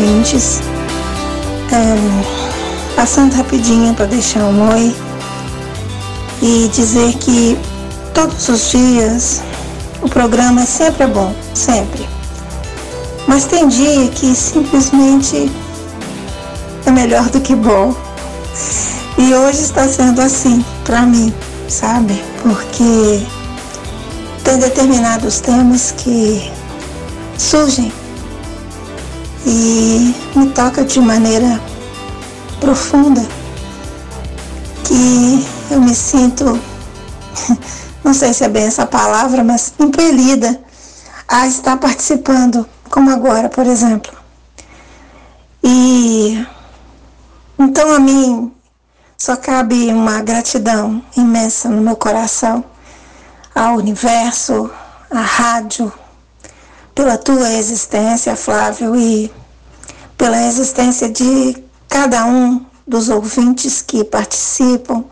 ouvintes. É, passando rapidinho para deixar um oi e dizer que todos os dias o programa sempre é bom, sempre. Mas tem dia que simplesmente é melhor do que bom. E hoje está sendo assim para mim, sabe? Porque tem determinados temas que surgem e me toca de maneira profunda que eu me sinto, não sei se é bem essa palavra, mas impelida a estar participando, como agora, por exemplo. E então a mim só cabe uma gratidão imensa no meu coração ao universo, à rádio, pela tua existência, Flávio, e pela existência de cada um dos ouvintes que participam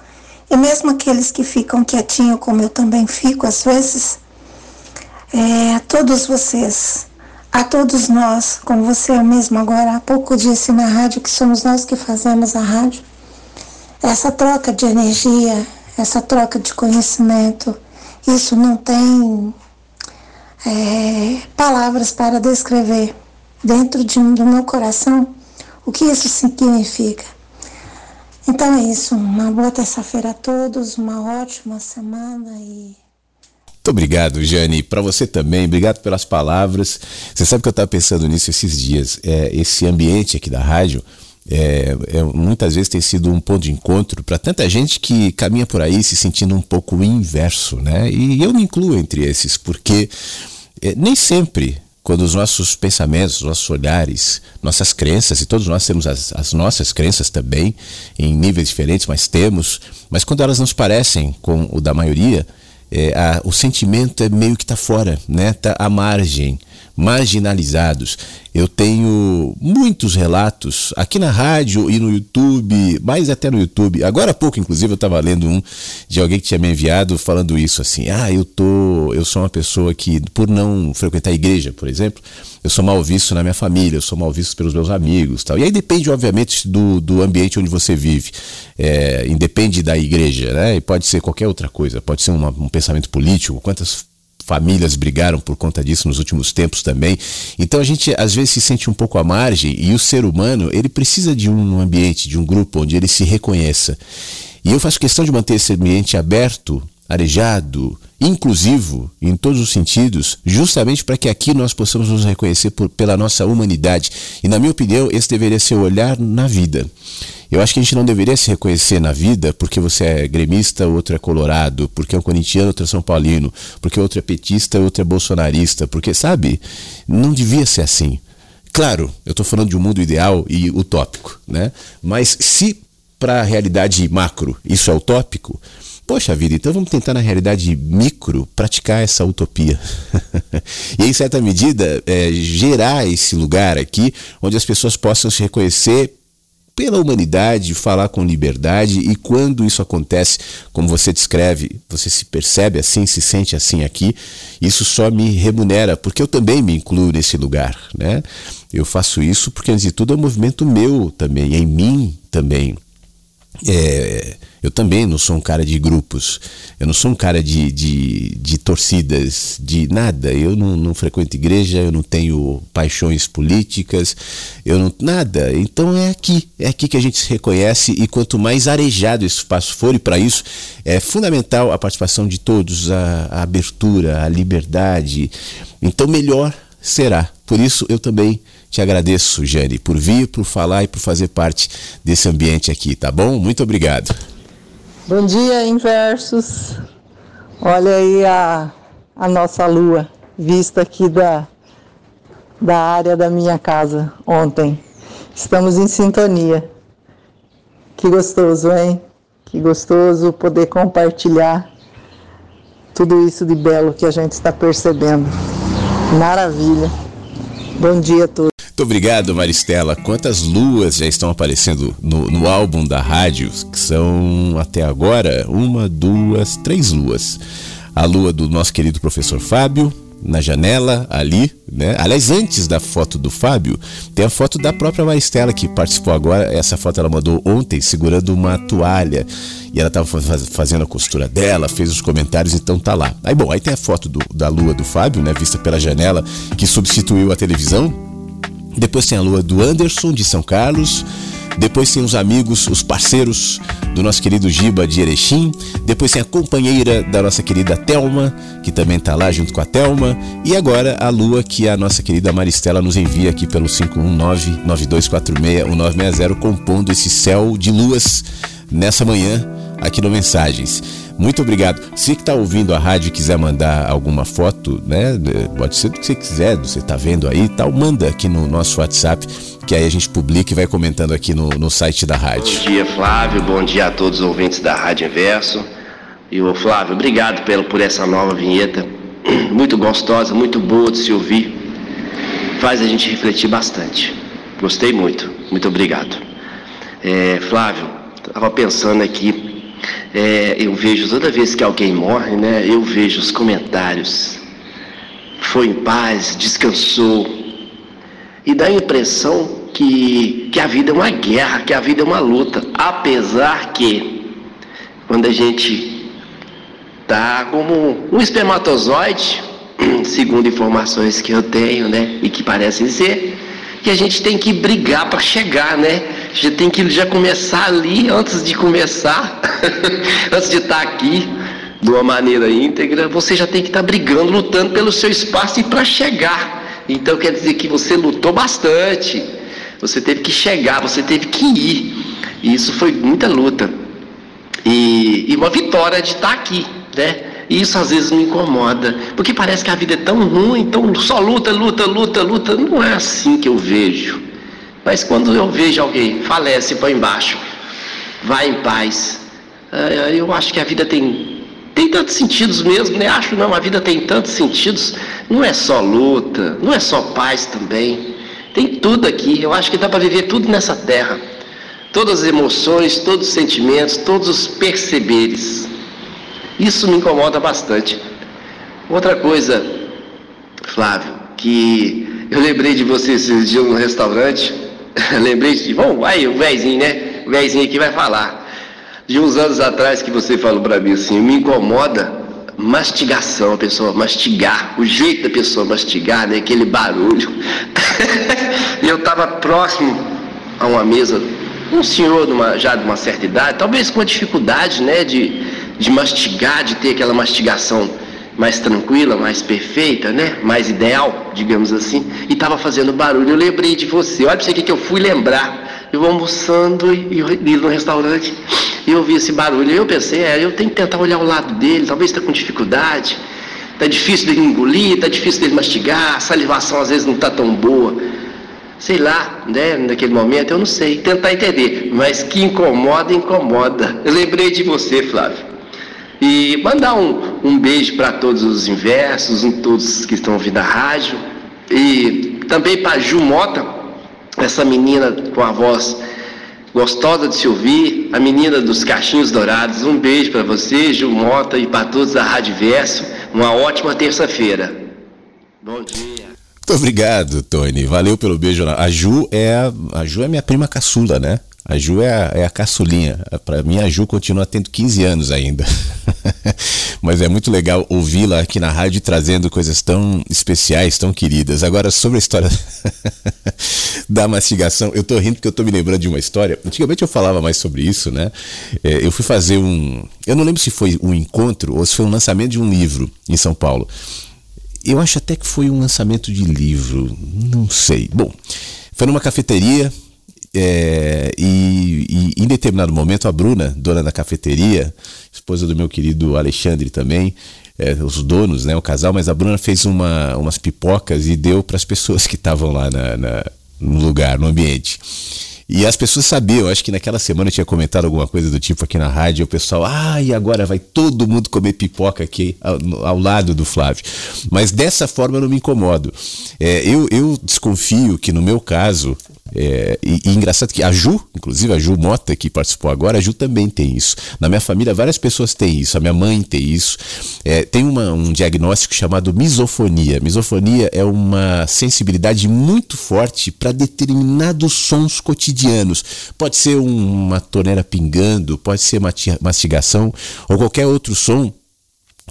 e mesmo aqueles que ficam quietinhos, como eu também fico às vezes. É, a todos vocês, a todos nós, como você mesmo agora há pouco disse na rádio, que somos nós que fazemos a rádio, essa troca de energia, essa troca de conhecimento, isso não tem é, palavras para descrever dentro de, do meu coração o que isso significa. Então é isso, uma boa terça-feira a todos, uma ótima semana e muito obrigado, Jane. Para você também, obrigado pelas palavras. Você sabe que eu estava pensando nisso esses dias. É, esse ambiente aqui da rádio é, é, muitas vezes tem sido um ponto de encontro para tanta gente que caminha por aí se sentindo um pouco inverso, né? E eu me incluo entre esses, porque é, nem sempre quando os nossos pensamentos, nossos olhares, nossas crenças, e todos nós temos as, as, nossas crenças também, em níveis diferentes, mas temos, mas quando elas nos parecem com o da maioria, é, a, o sentimento é meio que está fora, né? Está à margem, marginalizados. Eu tenho muitos relatos aqui na rádio e no YouTube, mais até no YouTube. Agora há pouco, inclusive, eu estava lendo um de alguém que tinha me enviado falando isso assim: "Ah, eu tô, eu sou uma pessoa que por não frequentar a igreja, por exemplo, eu sou mal visto na minha família, eu sou mal visto pelos meus amigos, tal". E aí depende obviamente do, do ambiente onde você vive. É, independe da igreja, né? E pode ser qualquer outra coisa, pode ser uma, um pensamento político, quantas famílias brigaram por conta disso nos últimos tempos também. Então a gente às vezes se sente um pouco à margem e o ser humano, ele precisa de um ambiente, de um grupo onde ele se reconheça. E eu faço questão de manter esse ambiente aberto, arejado, inclusivo em todos os sentidos, justamente para que aqui nós possamos nos reconhecer por, pela nossa humanidade. E na minha opinião, esse deveria ser o olhar na vida. Eu acho que a gente não deveria se reconhecer na vida porque você é gremista, outro é colorado, porque é um corintiano, outro é São Paulino, porque outro é petista, outro é bolsonarista, porque, sabe, não devia ser assim. Claro, eu estou falando de um mundo ideal e utópico, né? Mas se para a realidade macro isso é utópico, Poxa vida, então vamos tentar na realidade micro praticar essa utopia. e em certa medida é, gerar esse lugar aqui onde as pessoas possam se reconhecer pela humanidade, falar com liberdade e quando isso acontece, como você descreve, você se percebe assim, se sente assim aqui, isso só me remunera, porque eu também me incluo nesse lugar, né? Eu faço isso porque antes de tudo é um movimento meu também, é em mim também. É, eu também não sou um cara de grupos, eu não sou um cara de, de, de torcidas, de nada. Eu não, não, frequento igreja, eu não tenho paixões políticas, eu não. nada. Então é aqui, é aqui que a gente se reconhece e quanto mais arejado esse espaço for, e para isso é fundamental a participação de todos, a, a abertura, a liberdade. Então melhor será. Por isso eu também te agradeço, Jane, por vir, por falar e por fazer parte desse ambiente aqui, tá bom? Muito obrigado. Bom dia, inversos. Olha aí a, a nossa lua vista aqui da, da área da minha casa ontem. Estamos em sintonia. Que gostoso, hein? Que gostoso poder compartilhar tudo isso de belo que a gente está percebendo. Maravilha. Bom dia a todos. Muito obrigado, Maristela. Quantas luas já estão aparecendo no, no álbum da rádio? Que são até agora uma, duas, três luas. A lua do nosso querido professor Fábio, na janela ali, né? Aliás, antes da foto do Fábio, tem a foto da própria Maristela que participou agora. Essa foto ela mandou ontem segurando uma toalha e ela estava fazendo a costura dela, fez os comentários, então tá lá. Aí bom, aí tem a foto do, da lua do Fábio, né? Vista pela janela que substituiu a televisão depois tem a lua do Anderson, de São Carlos. Depois tem os amigos, os parceiros do nosso querido Giba de Erechim. Depois tem a companheira da nossa querida Telma, que também está lá junto com a Telma. E agora a lua que a nossa querida Maristela nos envia aqui pelo 519-9246-1960, compondo esse céu de luas nessa manhã aqui no Mensagens. Muito obrigado. Se que está ouvindo a rádio e quiser mandar alguma foto, né? Pode ser do que você quiser, você está vendo aí e tal, manda aqui no nosso WhatsApp, que aí a gente publica e vai comentando aqui no, no site da rádio. Bom dia, Flávio. Bom dia a todos os ouvintes da Rádio Inverso. E o Flávio, obrigado pelo, por essa nova vinheta. Muito gostosa, muito boa de se ouvir. Faz a gente refletir bastante. Gostei muito. Muito obrigado. É, Flávio, estava pensando aqui. É, eu vejo toda vez que alguém morre, né? Eu vejo os comentários. Foi em paz, descansou. E dá a impressão que, que a vida é uma guerra, que a vida é uma luta. Apesar que, quando a gente tá como um espermatozoide, segundo informações que eu tenho, né, e que parecem ser, que a gente tem que brigar para chegar, né? A gente tem que já começar ali antes de começar, antes de estar aqui de uma maneira íntegra, você já tem que estar brigando, lutando pelo seu espaço e para chegar. Então quer dizer que você lutou bastante. Você teve que chegar, você teve que ir. E isso foi muita luta. E, e uma vitória de estar aqui, né? E isso às vezes me incomoda, porque parece que a vida é tão ruim, então só luta, luta, luta, luta. Não é assim que eu vejo. Mas quando eu vejo alguém falece, põe embaixo, vai em paz, eu acho que a vida tem, tem tantos sentidos mesmo, né? Acho não, a vida tem tantos sentidos. Não é só luta, não é só paz também. Tem tudo aqui. Eu acho que dá para viver tudo nessa terra. Todas as emoções, todos os sentimentos, todos os perceberes. Isso me incomoda bastante. Outra coisa, Flávio, que eu lembrei de você esses dias no restaurante. lembrei de. Bom, aí o véizinho, né? O véizinho aqui vai falar. De uns anos atrás que você falou para mim assim, me incomoda mastigação, a pessoa mastigar, o jeito da pessoa mastigar, né? Aquele barulho. E eu estava próximo a uma mesa, um senhor numa, já de uma certa idade, talvez com uma dificuldade, né? De, de mastigar, de ter aquela mastigação mais tranquila, mais perfeita, né? Mais ideal, digamos assim. E estava fazendo barulho. Eu lembrei de você. Olha para você o que eu fui lembrar. Eu almoçando e, no restaurante e eu ouvi esse barulho. Eu pensei, é, eu tenho que tentar olhar o lado dele. Talvez está com dificuldade. Está difícil dele engolir, está difícil dele mastigar. A salivação às vezes não está tão boa. Sei lá, né? Naquele momento eu não sei. Tentar entender. Mas que incomoda, incomoda. Eu lembrei de você, Flávio. E mandar um, um beijo para todos os inversos, em todos que estão ouvindo a rádio. E também para Ju Mota, essa menina com a voz gostosa de se ouvir, a menina dos cachinhos dourados. Um beijo para você, Ju Mota, e para todos da Rádio Verso. Uma ótima terça-feira. Bom dia. Muito obrigado, Tony. Valeu pelo beijo. A Ju é a, Ju é minha prima caçula, né? A Ju é a, é a caçulinha. Para mim, a Ju continua tendo 15 anos ainda. Mas é muito legal ouvi-la aqui na rádio trazendo coisas tão especiais, tão queridas. Agora, sobre a história da mastigação, eu tô rindo porque eu tô me lembrando de uma história. Antigamente eu falava mais sobre isso, né? É, eu fui fazer um. Eu não lembro se foi um encontro ou se foi um lançamento de um livro em São Paulo. Eu acho até que foi um lançamento de livro, não sei. Bom, foi numa cafeteria, é, e, e, em determinado momento a Bruna, dona da cafeteria, esposa do meu querido Alexandre também, é, os donos, né, o casal, mas a Bruna fez uma, umas pipocas e deu para as pessoas que estavam lá na, na, no lugar, no ambiente. E as pessoas sabiam, acho que naquela semana eu tinha comentado alguma coisa do tipo aqui na rádio, o pessoal, ah, e agora vai todo mundo comer pipoca aqui ao, ao lado do Flávio. Mas dessa forma eu não me incomodo. É, eu, eu desconfio que no meu caso, é, e, e, engraçado que a Ju, inclusive a Ju Mota, que participou agora, a Ju também tem isso. Na minha família, várias pessoas têm isso. A minha mãe tem isso. É, tem uma, um diagnóstico chamado misofonia. Misofonia é uma sensibilidade muito forte para determinados sons cotidianos. Pode ser uma torneira pingando, pode ser mastigação ou qualquer outro som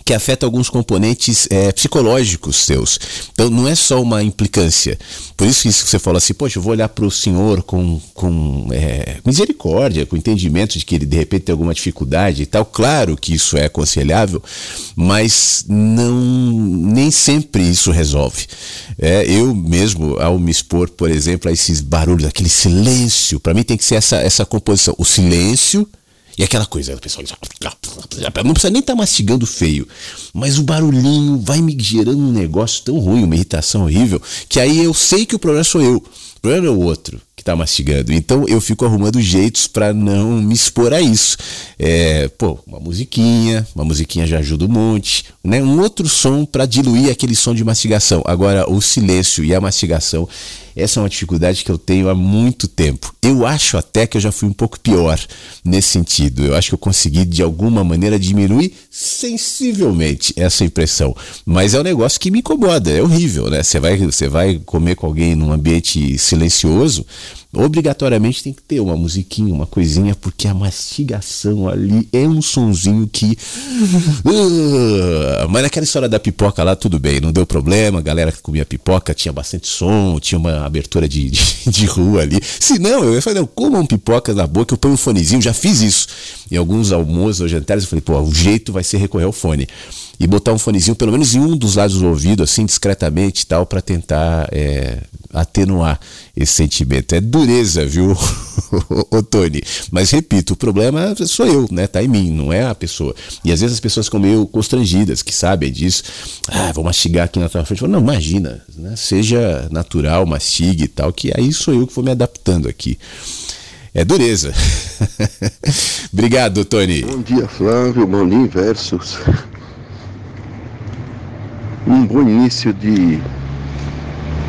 que afeta alguns componentes é, psicológicos seus. Então não é só uma implicância. Por isso que você fala assim, poxa, eu vou olhar para o senhor com, com é, misericórdia, com entendimento de que ele de repente tem alguma dificuldade e tal. Claro que isso é aconselhável, mas não nem sempre isso resolve. É, eu mesmo, ao me expor, por exemplo, a esses barulhos, aquele silêncio, para mim tem que ser essa, essa composição. O silêncio e aquela coisa, o pessoal não precisa nem estar tá mastigando feio, mas o barulhinho vai me gerando um negócio tão ruim, uma irritação horrível, que aí eu sei que o problema sou eu. O problema é o outro que está mastigando. Então eu fico arrumando jeitos para não me expor a isso. É, pô, uma musiquinha, uma musiquinha já ajuda um monte, né? Um outro som para diluir aquele som de mastigação. Agora o silêncio e a mastigação Essa é uma dificuldade que eu tenho há muito tempo. Eu acho até que eu já fui um pouco pior nesse sentido. Eu acho que eu consegui de alguma maneira diminuir sensivelmente essa impressão. Mas é um negócio que me incomoda, é horrível, né? Você vai, você vai comer com alguém num ambiente silencioso, obrigatoriamente tem que ter uma musiquinha, uma coisinha, porque a mastigação ali é um sonzinho que. Uh, mas naquela história da pipoca lá, tudo bem, não deu problema, a galera que comia pipoca tinha bastante som, tinha uma abertura de, de, de rua ali. Se não, eu falar, não, comam pipoca na boca, eu ponho um fonezinho, já fiz isso. Em alguns almoços ou jantares, eu falei, pô, o jeito vai ser recorrer ao fone e botar um fonezinho pelo menos em um dos lados do ouvido, assim, discretamente e tal, para tentar é, atenuar esse sentimento. É dureza, viu, ô Tony? Mas repito, o problema sou eu, né? Tá em mim, não é a pessoa. E às vezes as pessoas ficam meio constrangidas, que sabem disso. Ah, vou mastigar aqui na tua frente. Não, imagina, né? seja natural, mastigue e tal, que aí sou eu que vou me adaptando aqui. É dureza. Obrigado, Tony. Bom dia, Flávio. Bom dia, Versus um bom início de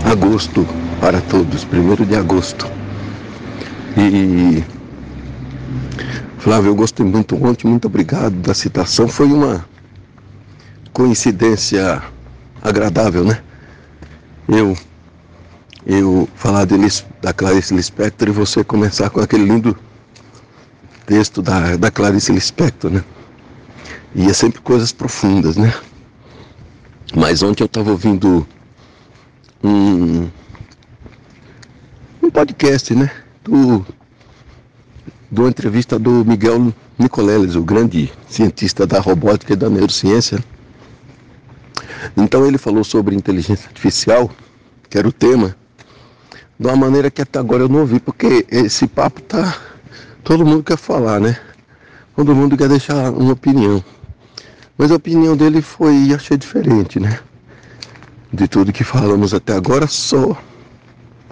agosto para todos, primeiro de agosto. E Flávio, eu gostei muito ontem, muito obrigado da citação. Foi uma coincidência agradável, né? Eu eu falar de, da Clarice Lispector e você começar com aquele lindo texto da, da Clarice Lispector, né? E é sempre coisas profundas, né? Mas ontem eu estava ouvindo um, um podcast, né? Do, do entrevista do Miguel Nicoleles, o grande cientista da robótica e da neurociência. Então ele falou sobre inteligência artificial, que era o tema, de uma maneira que até agora eu não ouvi, porque esse papo tá. Todo mundo quer falar, né? Todo mundo quer deixar uma opinião. Mas a opinião dele foi, achei diferente, né? De tudo que falamos até agora, só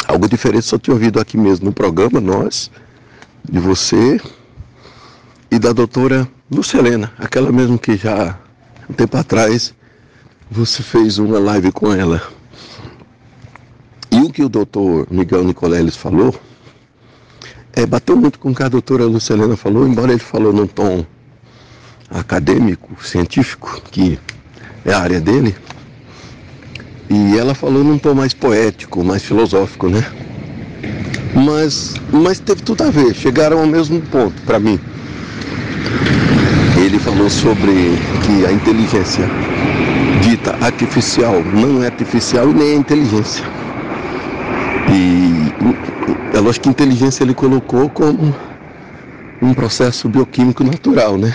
algo diferente só tinha ouvido aqui mesmo no programa, nós, de você e da doutora Lucelena, aquela mesmo que já um tempo atrás você fez uma live com ela. E o que o doutor Miguel Nicoleles falou é, bateu muito com o que a doutora Lucelena falou, embora ele falou num tom acadêmico, científico, que é a área dele. E ela falou num tom mais poético, mais filosófico, né? Mas, mas teve tudo a ver, chegaram ao mesmo ponto para mim. Ele falou sobre que a inteligência dita artificial não é artificial e nem é inteligência. E é lógico que inteligência ele colocou como um processo bioquímico natural, né?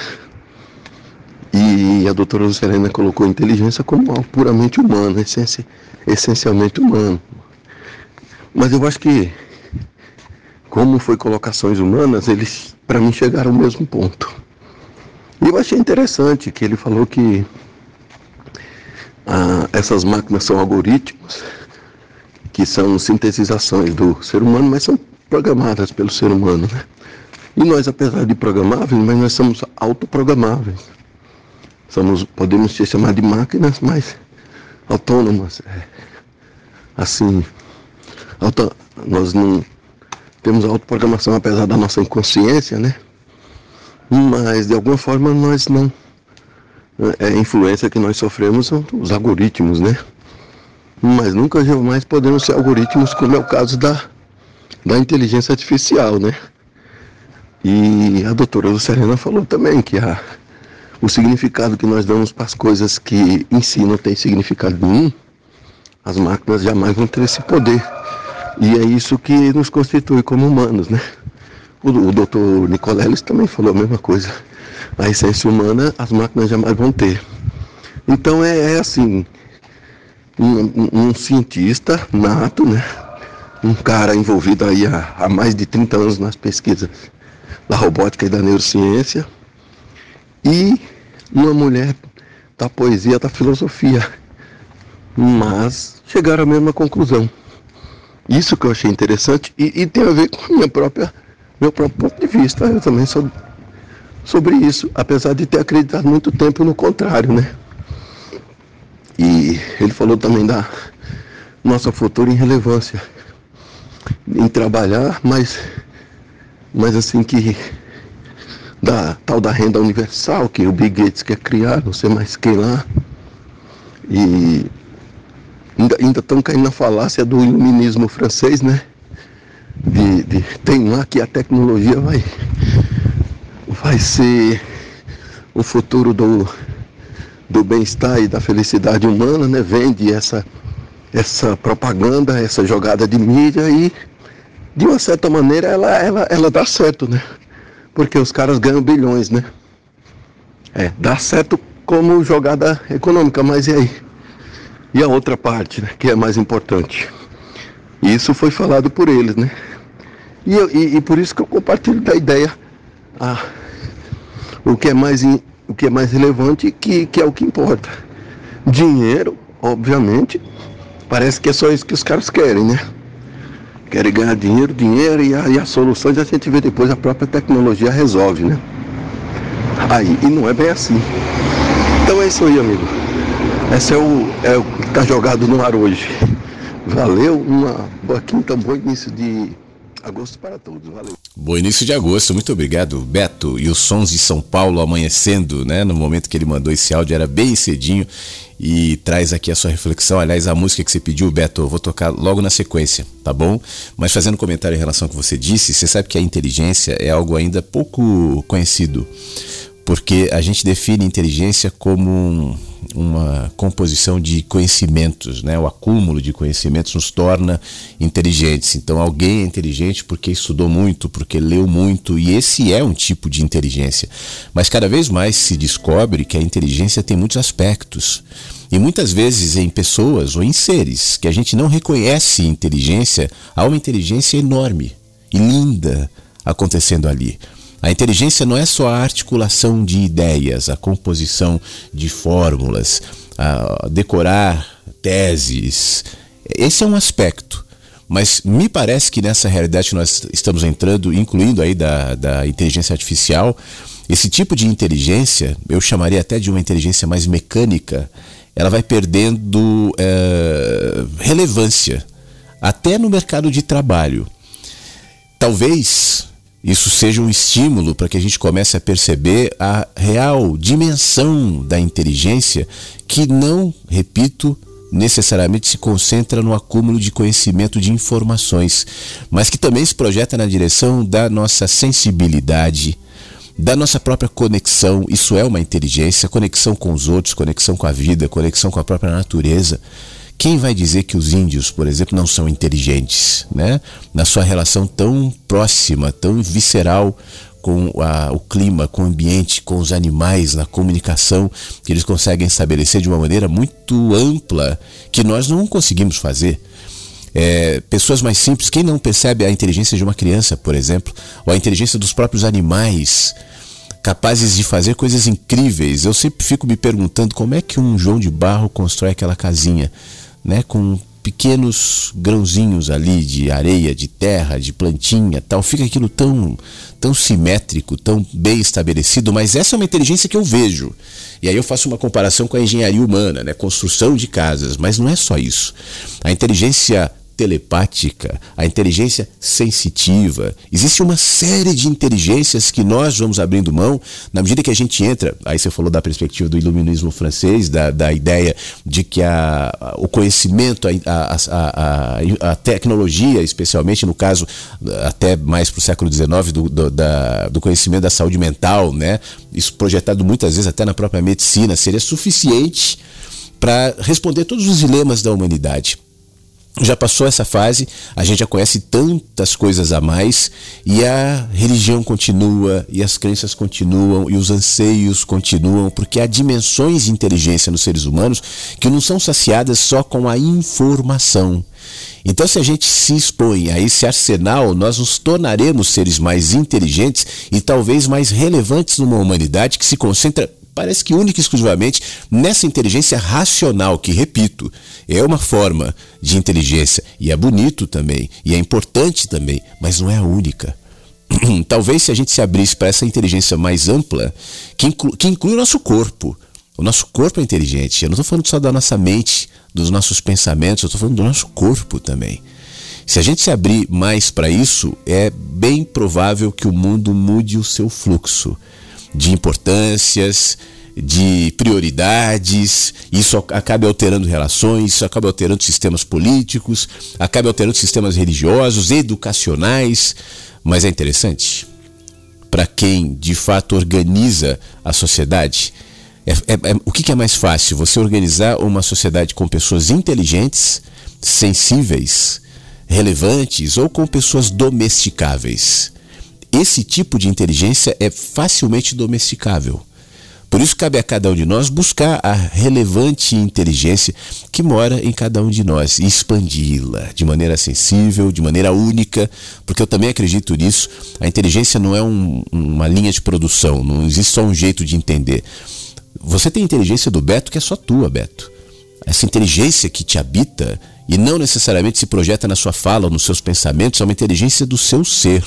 E a doutora Lucelena colocou inteligência como algo puramente humano, essencialmente humano. Mas eu acho que, como foi colocações humanas, eles, para mim, chegaram ao mesmo ponto. E eu achei interessante que ele falou que ah, essas máquinas são algoritmos, que são sintetizações do ser humano, mas são programadas pelo ser humano. Né? E nós, apesar de programáveis, mas nós somos autoprogramáveis somos, podemos ser chamados de máquinas, mas autônomas. É, assim, auto, nós não temos autoprogramação apesar da nossa inconsciência, né? Mas de alguma forma nós não. É, a influência que nós sofremos são os algoritmos, né? Mas nunca jamais podemos ser algoritmos, como é o caso da, da inteligência artificial, né? E a doutora Luciana falou também que a o significado que nós damos para as coisas que em si não tem significado nenhum, as máquinas jamais vão ter esse poder. E é isso que nos constitui como humanos, né? O, o doutor Nicoleles também falou a mesma coisa. A essência humana as máquinas jamais vão ter. Então é, é assim, um, um, cientista nato, né? Um cara envolvido aí há, há mais de 30 anos nas pesquisas da robótica e da neurociência. E uma mulher da poesia, da filosofia. Mas chegaram à mesma conclusão. Isso que eu achei interessante e, e tem a ver com minha própria, meu próprio ponto de vista. Eu também sou sobre isso, apesar de ter acreditado muito tempo no contrário, né? E ele falou também da nossa futura irrelevância. em trabalhar, mas, mas assim que da tal da renda universal que o Bill Gates quer criar, não sei mais quem lá. E ainda estão caindo na falácia do iluminismo francês, né? De, de, tem lá que a tecnologia vai, vai ser o futuro do, do bem-estar e da felicidade humana, né? Vende essa, essa propaganda, essa jogada de mídia e de uma certa maneira ela, ela, ela dá certo, né? Porque os caras ganham bilhões, né? É, dá certo como jogada econômica, mas e aí? E a outra parte, né, que é mais importante? Isso foi falado por eles, né? E, eu, e, e por isso que eu compartilho da ideia. Ah, o que é mais, in, o que é mais relevante que, que é o que importa. Dinheiro, obviamente, parece que é só isso que os caras querem, né? Querem ganhar dinheiro, dinheiro e, a, e as soluções a gente vê depois, a própria tecnologia resolve, né? Aí, e não é bem assim. Então é isso aí, amigo. Esse é o, é o que está jogado no ar hoje. Valeu, uma boa quinta, um bom início de agosto para todos. Valeu. Bom início de agosto, muito obrigado, Beto. E os sons de São Paulo amanhecendo, né? No momento que ele mandou esse áudio, era bem cedinho e traz aqui a sua reflexão. Aliás, a música que você pediu, Beto, eu vou tocar logo na sequência, tá bom? Mas fazendo comentário em relação ao que você disse, você sabe que a inteligência é algo ainda pouco conhecido, porque a gente define inteligência como uma composição de conhecimentos, né? O acúmulo de conhecimentos nos torna inteligentes. Então, alguém é inteligente porque estudou muito, porque leu muito, e esse é um tipo de inteligência. Mas cada vez mais se descobre que a inteligência tem muitos aspectos. E muitas vezes em pessoas ou em seres que a gente não reconhece inteligência, há uma inteligência enorme e linda acontecendo ali. A inteligência não é só a articulação de ideias, a composição de fórmulas, a decorar teses. Esse é um aspecto. Mas me parece que nessa realidade que nós estamos entrando, incluindo aí da, da inteligência artificial, esse tipo de inteligência, eu chamaria até de uma inteligência mais mecânica, ela vai perdendo é, relevância, até no mercado de trabalho. Talvez isso seja um estímulo para que a gente comece a perceber a real dimensão da inteligência que não, repito, necessariamente se concentra no acúmulo de conhecimento de informações, mas que também se projeta na direção da nossa sensibilidade, da nossa própria conexão. Isso é uma inteligência, conexão com os outros, conexão com a vida, conexão com a própria natureza. Quem vai dizer que os índios, por exemplo, não são inteligentes, né? Na sua relação tão próxima, tão visceral com a, o clima, com o ambiente, com os animais, na comunicação, que eles conseguem estabelecer de uma maneira muito ampla que nós não conseguimos fazer. É, pessoas mais simples, quem não percebe a inteligência de uma criança, por exemplo, ou a inteligência dos próprios animais, capazes de fazer coisas incríveis. Eu sempre fico me perguntando como é que um João de Barro constrói aquela casinha né, com pequenos grãozinhos ali de areia, de terra, de plantinha, tal. Fica aquilo tão tão simétrico, tão bem estabelecido, mas essa é uma inteligência que eu vejo. E aí eu faço uma comparação com a engenharia humana, né, construção de casas, mas não é só isso. A inteligência telepática, a inteligência sensitiva. Existe uma série de inteligências que nós vamos abrindo mão na medida que a gente entra. Aí você falou da perspectiva do iluminismo francês, da, da ideia de que a, o conhecimento, a, a, a, a tecnologia, especialmente no caso até mais para o século XIX, do, do, da, do conhecimento da saúde mental, né? isso projetado muitas vezes até na própria medicina, seria suficiente para responder todos os dilemas da humanidade já passou essa fase, a gente já conhece tantas coisas a mais e a religião continua, e as crenças continuam, e os anseios continuam, porque há dimensões de inteligência nos seres humanos que não são saciadas só com a informação. Então, se a gente se expõe a esse arsenal, nós nos tornaremos seres mais inteligentes e talvez mais relevantes numa humanidade que se concentra parece que única e exclusivamente nessa inteligência racional, que, repito, é uma forma de inteligência e é bonito também, e é importante também, mas não é a única. Talvez se a gente se abrisse para essa inteligência mais ampla, que, inclu que inclui o nosso corpo. O nosso corpo é inteligente. Eu não estou falando só da nossa mente, dos nossos pensamentos, eu estou falando do nosso corpo também. Se a gente se abrir mais para isso, é bem provável que o mundo mude o seu fluxo de importâncias, de prioridades, isso acaba alterando relações, isso acaba alterando sistemas políticos, acaba alterando sistemas religiosos, educacionais, mas é interessante para quem de fato organiza a sociedade. É, é, é, o que, que é mais fácil? Você organizar uma sociedade com pessoas inteligentes, sensíveis, relevantes ou com pessoas domesticáveis? Esse tipo de inteligência é facilmente domesticável. Por isso cabe a cada um de nós buscar a relevante inteligência que mora em cada um de nós e expandi-la de maneira sensível, de maneira única, porque eu também acredito nisso. A inteligência não é um, uma linha de produção, não existe só um jeito de entender. Você tem inteligência do Beto que é só tua, Beto. Essa inteligência que te habita e não necessariamente se projeta na sua fala ou nos seus pensamentos, é uma inteligência do seu ser,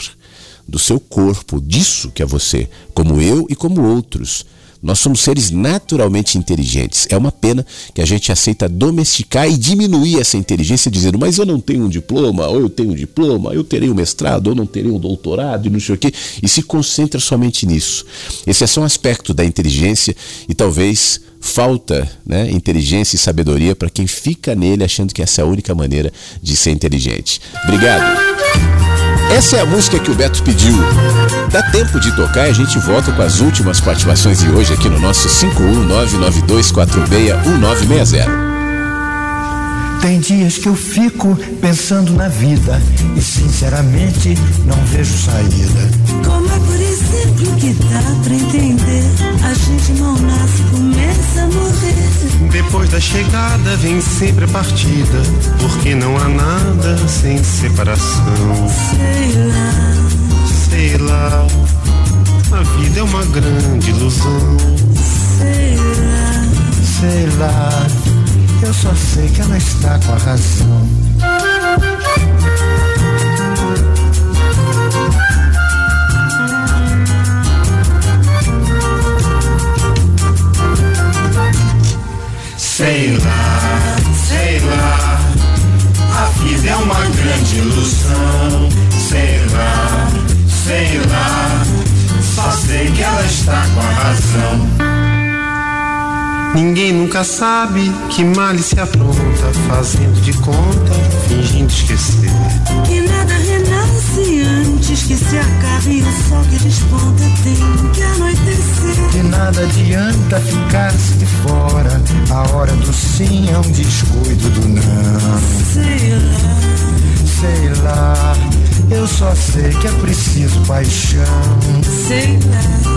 do seu corpo, disso que é você, como eu e como outros. Nós somos seres naturalmente inteligentes. É uma pena que a gente aceita domesticar e diminuir essa inteligência, dizendo, mas eu não tenho um diploma, ou eu tenho um diploma, eu terei um mestrado, ou não terei um doutorado, e não sei o quê, e se concentra somente nisso. Esse é só um aspecto da inteligência e talvez falta né, inteligência e sabedoria para quem fica nele achando que essa é a única maneira de ser inteligente. Obrigado. Essa é a música que o Beto pediu. Dá tempo de tocar e a gente volta com as últimas participações de hoje aqui no nosso 51992461960. Tem dias que eu fico pensando na vida e sinceramente não vejo saída. Como é por exemplo que dá pra entender? A gente não nasce, começa a morrer. Depois da chegada vem sempre a partida, porque não há nada sem separação. Sei lá, Sei lá, a vida é uma grande ilusão. sei lá. Sei lá, eu só sei que ela está com a razão. Sei lá, sei lá, a vida é uma grande ilusão. Sei lá, sei lá, só sei que ela está com a razão. Ninguém nunca sabe que mal se apronta, fazendo de conta, fingindo esquecer. E nada renasce antes que se acabe o sol que desponta tem que anoitecer. De nada adianta ficar-se de fora, a hora do sim é um descuido do não. Sei lá, Sei lá, eu só sei que é preciso paixão. sei lá.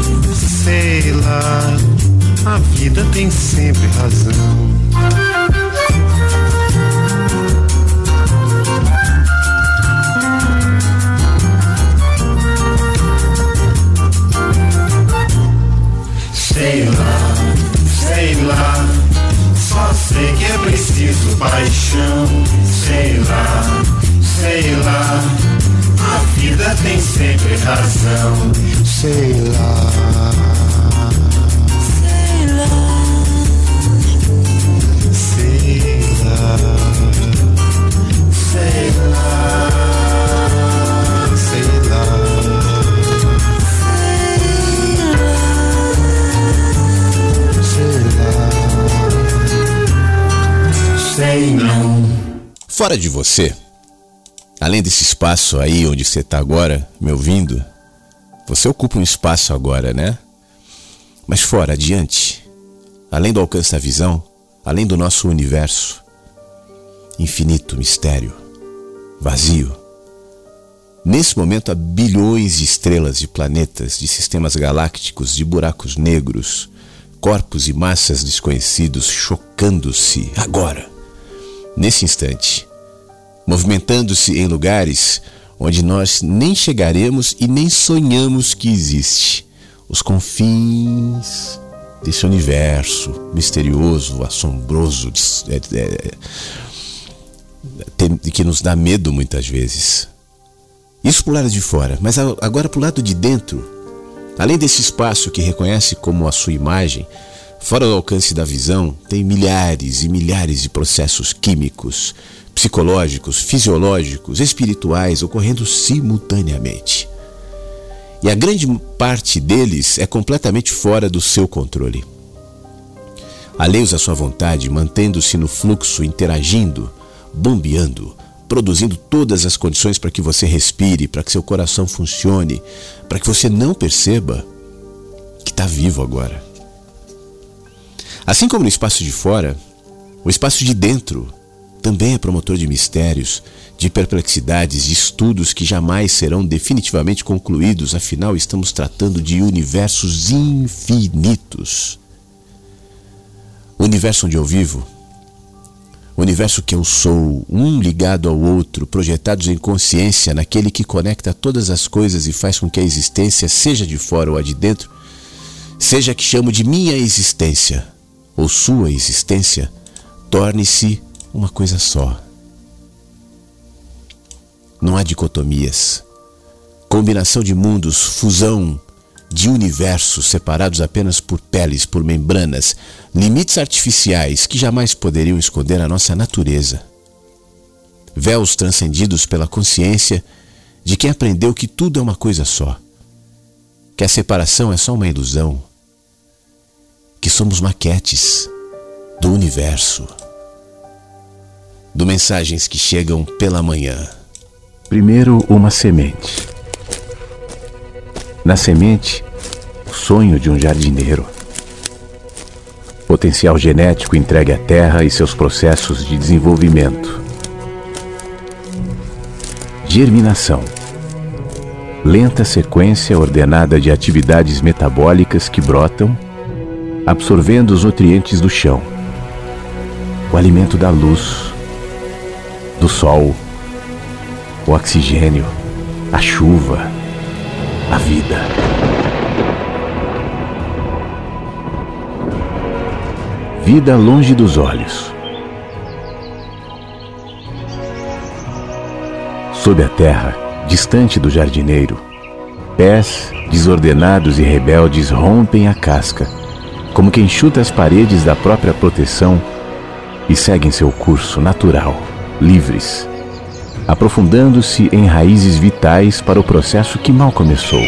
Sei lá, a vida tem sempre razão. Fora de você, além desse espaço aí onde você está agora, me ouvindo, você ocupa um espaço agora, né? Mas fora, adiante, além do alcance da visão, além do nosso universo, infinito, mistério, vazio. Nesse momento há bilhões de estrelas, de planetas, de sistemas galácticos, de buracos negros, corpos e massas desconhecidos chocando-se agora, nesse instante, movimentando-se em lugares onde nós nem chegaremos e nem sonhamos que existe. Os confins desse universo misterioso, assombroso, é- é- tem- que nos dá medo muitas vezes. Isso pro lado de fora, mas agora pro lado de dentro, além desse espaço que reconhece como a sua imagem, fora do alcance da visão, tem milhares e milhares de processos químicos, psicológicos, fisiológicos, espirituais ocorrendo simultaneamente. E a grande parte deles é completamente fora do seu controle. Alheios à sua vontade, mantendo-se no fluxo, interagindo, bombeando, produzindo todas as condições para que você respire, para que seu coração funcione, para que você não perceba que está vivo agora. Assim como no espaço de fora, o espaço de dentro também é promotor de mistérios, de perplexidades, de estudos que jamais serão definitivamente concluídos, afinal, estamos tratando de universos infinitos. O universo onde eu vivo, o universo que eu sou, um ligado ao outro, projetados em consciência naquele que conecta todas as coisas e faz com que a existência, seja de fora ou a de dentro, seja que chamo de minha existência ou sua existência, torne-se uma coisa só. Não há dicotomias, combinação de mundos, fusão de universos separados apenas por peles, por membranas, limites artificiais que jamais poderiam esconder a nossa natureza. Véus transcendidos pela consciência de quem aprendeu que tudo é uma coisa só, que a separação é só uma ilusão, que somos maquetes do universo do Mensagens que Chegam pela Manhã. Primeiro, uma semente. Na semente, o sonho de um jardineiro. Potencial genético entregue à terra e seus processos de desenvolvimento. Germinação. Lenta sequência ordenada de atividades metabólicas que brotam, absorvendo os nutrientes do chão. O alimento da luz, do sol, o oxigênio, a chuva, a vida. Vida longe dos olhos. Sob a terra, distante do jardineiro, pés desordenados e rebeldes rompem a casca, como quem chuta as paredes da própria proteção e seguem seu curso natural livres, aprofundando-se em raízes vitais para o processo que mal começou.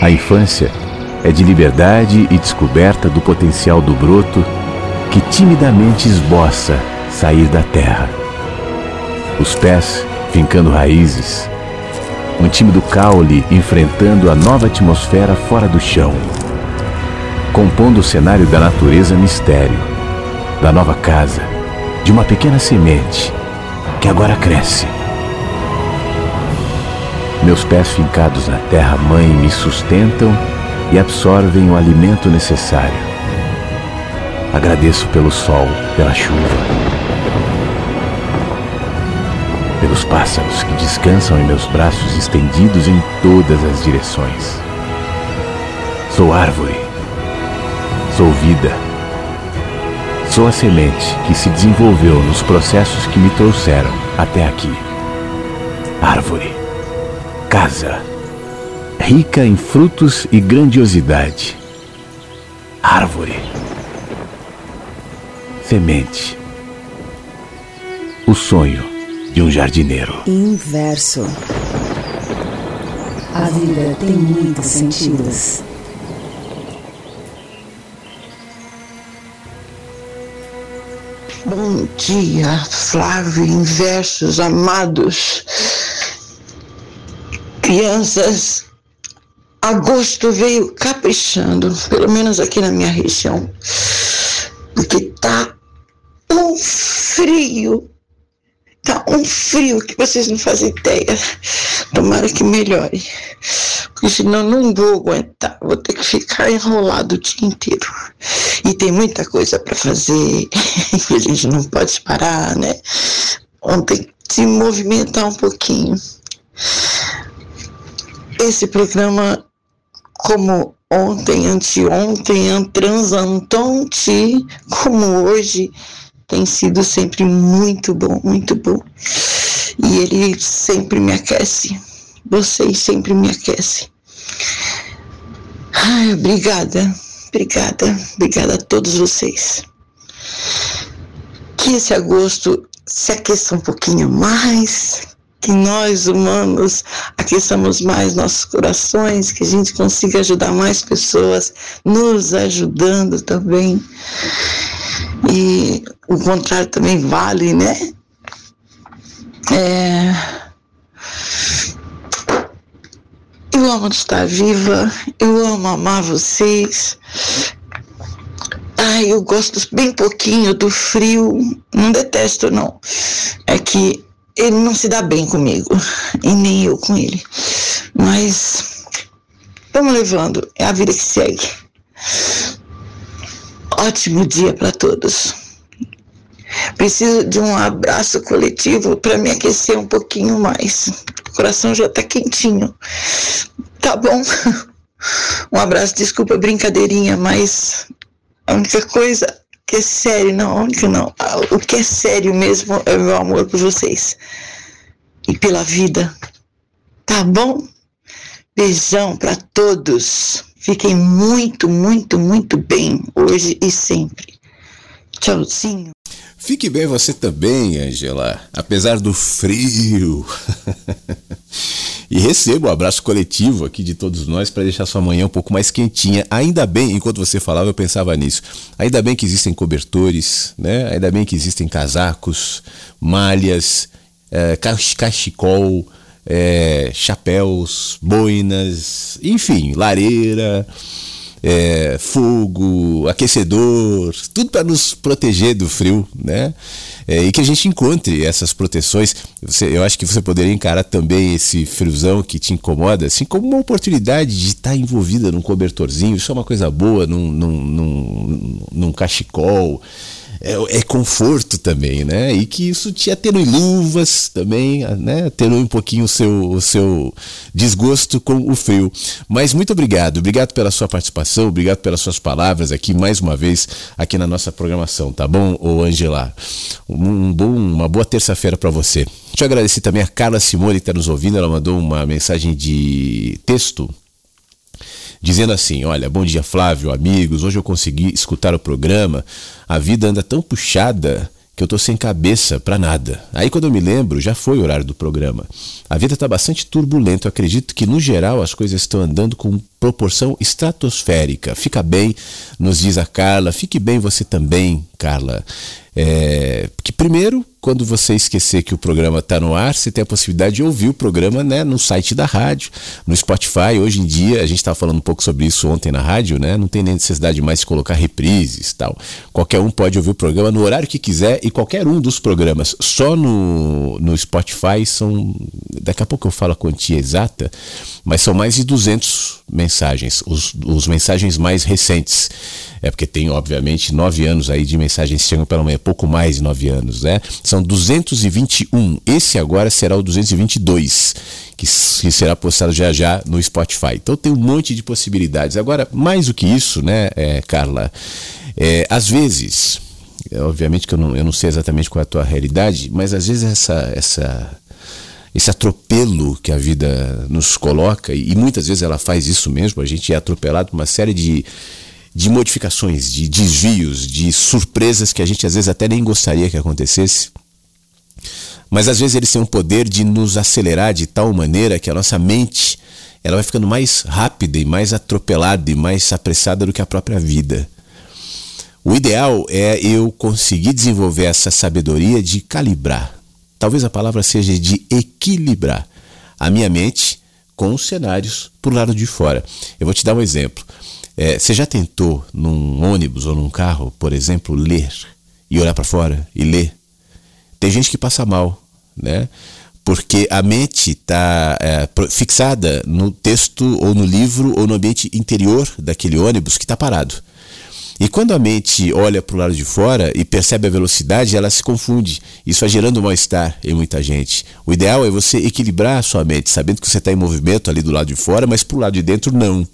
A infância é de liberdade e descoberta do potencial do broto que timidamente esboça sair da terra. Os pés fincando raízes, um tímido caule enfrentando a nova atmosfera fora do chão, compondo o cenário da natureza mistério da nova casa, de uma pequena semente que agora cresce. Meus pés fincados na terra-mãe me sustentam e absorvem o alimento necessário. Agradeço pelo sol, pela chuva, pelos pássaros que descansam em meus braços estendidos em todas as direções. Sou árvore, sou vida Sou a semente que se desenvolveu nos processos que me trouxeram até aqui. Árvore, casa, rica em frutos e grandiosidade. Árvore, semente, o sonho de um jardineiro. Inverso. A vida tem muitos sentidos. Bom dia, Flávio, inversos amados. Crianças, agosto veio caprichando, pelo menos aqui na minha região, porque tá um frio, tá um frio que vocês não fazem ideia. Tomara que melhore porque senão não vou aguentar, vou ter que ficar enrolado o dia inteiro. E tem muita coisa para fazer, que a gente não pode parar, né? Ontem se movimentar um pouquinho. Esse programa, como ontem, anteontem, transantante, como hoje, tem sido sempre muito bom, muito bom. E ele sempre me aquece vocês sempre me aquecem. Ai, obrigada, obrigada, obrigada a todos vocês. que esse agosto se aqueça um pouquinho mais, que nós humanos aqueçamos mais nossos corações, que a gente consiga ajudar mais pessoas, nos ajudando também. E o contrário também vale, né? É... Eu amo estar viva, eu amo amar vocês. Ai, eu gosto bem pouquinho do frio, não detesto não. É que ele não se dá bem comigo, e nem eu com ele. Mas vamos levando, é a vida que segue. Ótimo dia para todos. Preciso de um abraço coletivo para me aquecer um pouquinho mais. Coração já tá quentinho. Tá bom? Um abraço, desculpa a brincadeirinha, mas a única coisa que é sério, não, a única não. O que é sério mesmo é o meu amor por vocês e pela vida. Tá bom? Beijão para todos. Fiquem muito, muito, muito bem hoje e sempre. Tchauzinho. Fique bem você também, Angela, apesar do frio. e receba o um abraço coletivo aqui de todos nós para deixar sua manhã um pouco mais quentinha. Ainda bem, enquanto você falava, eu pensava nisso. Ainda bem que existem cobertores, né? Ainda bem que existem casacos, malhas, é, cachecol, é, chapéus, boinas, enfim, lareira é, fogo, aquecedor, tudo para nos proteger do frio, né? É, e que a gente encontre essas proteções. Você, eu acho que você poderia encarar também esse friozão que te incomoda, assim como uma oportunidade de estar envolvida num cobertorzinho. Isso é uma coisa boa, num, num, num, num cachecol é, é, conforto também, né? E que isso te atenue luvas também, né? Atenue um pouquinho o seu, o seu desgosto com o frio. Mas muito obrigado, obrigado pela sua participação, obrigado pelas suas palavras aqui mais uma vez aqui na nossa programação, tá bom, ô Angela? Um bom, uma boa terça-feira para você. Deixa eu agradecer também a Carla Simone que está nos ouvindo, ela mandou uma mensagem de texto dizendo assim: Olha, bom dia, Flávio, amigos. Hoje eu consegui escutar o programa. A vida anda tão puxada que eu tô sem cabeça para nada. Aí quando eu me lembro, já foi o horário do programa. A vida está bastante turbulenta. Eu acredito que no geral as coisas estão andando com proporção estratosférica. Fica bem, nos diz a Carla. Fique bem você também, Carla. É, que primeiro, quando você esquecer que o programa está no ar, você tem a possibilidade de ouvir o programa né, no site da rádio, no Spotify. Hoje em dia, a gente estava falando um pouco sobre isso ontem na rádio, né? Não tem nem necessidade mais de colocar reprises tal. Qualquer um pode ouvir o programa no horário que quiser e qualquer um dos programas. Só no, no Spotify são. Daqui a pouco eu falo a quantia exata, mas são mais de 200 mensagens, os, os mensagens mais recentes. É porque tem, obviamente, nove anos aí de mensagens que chegam pela manhã, pouco mais de nove anos, né? São 221. Esse agora será o 222, que, que será postado já já no Spotify. Então tem um monte de possibilidades. Agora, mais do que isso, né, é, Carla? É, às vezes, é, obviamente que eu não, eu não sei exatamente qual é a tua realidade, mas às vezes essa, essa esse atropelo que a vida nos coloca, e muitas vezes ela faz isso mesmo, a gente é atropelado por uma série de, de modificações, de desvios, de surpresas que a gente às vezes até nem gostaria que acontecesse. Mas às vezes eles têm um poder de nos acelerar de tal maneira que a nossa mente ela vai ficando mais rápida e mais atropelada e mais apressada do que a própria vida. O ideal é eu conseguir desenvolver essa sabedoria de calibrar. Talvez a palavra seja de equilibrar a minha mente com os cenários por lado de fora. Eu vou te dar um exemplo. É, você já tentou num ônibus ou num carro, por exemplo, ler e olhar para fora e ler? Tem gente que passa mal, né? Porque a mente está é, fixada no texto ou no livro ou no ambiente interior daquele ônibus que está parado. E quando a mente olha para o lado de fora e percebe a velocidade, ela se confunde. Isso vai gerando mal-estar em muita gente. O ideal é você equilibrar a sua mente, sabendo que você está em movimento ali do lado de fora, mas para o lado de dentro não.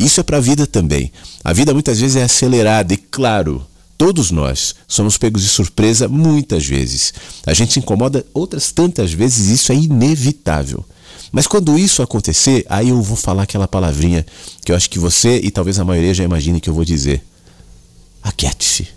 Isso é para a vida também. A vida muitas vezes é acelerada e, claro, todos nós somos pegos de surpresa muitas vezes. A gente se incomoda outras tantas vezes, isso é inevitável. Mas quando isso acontecer, aí eu vou falar aquela palavrinha que eu acho que você e talvez a maioria já imagine que eu vou dizer. Aquiete-se.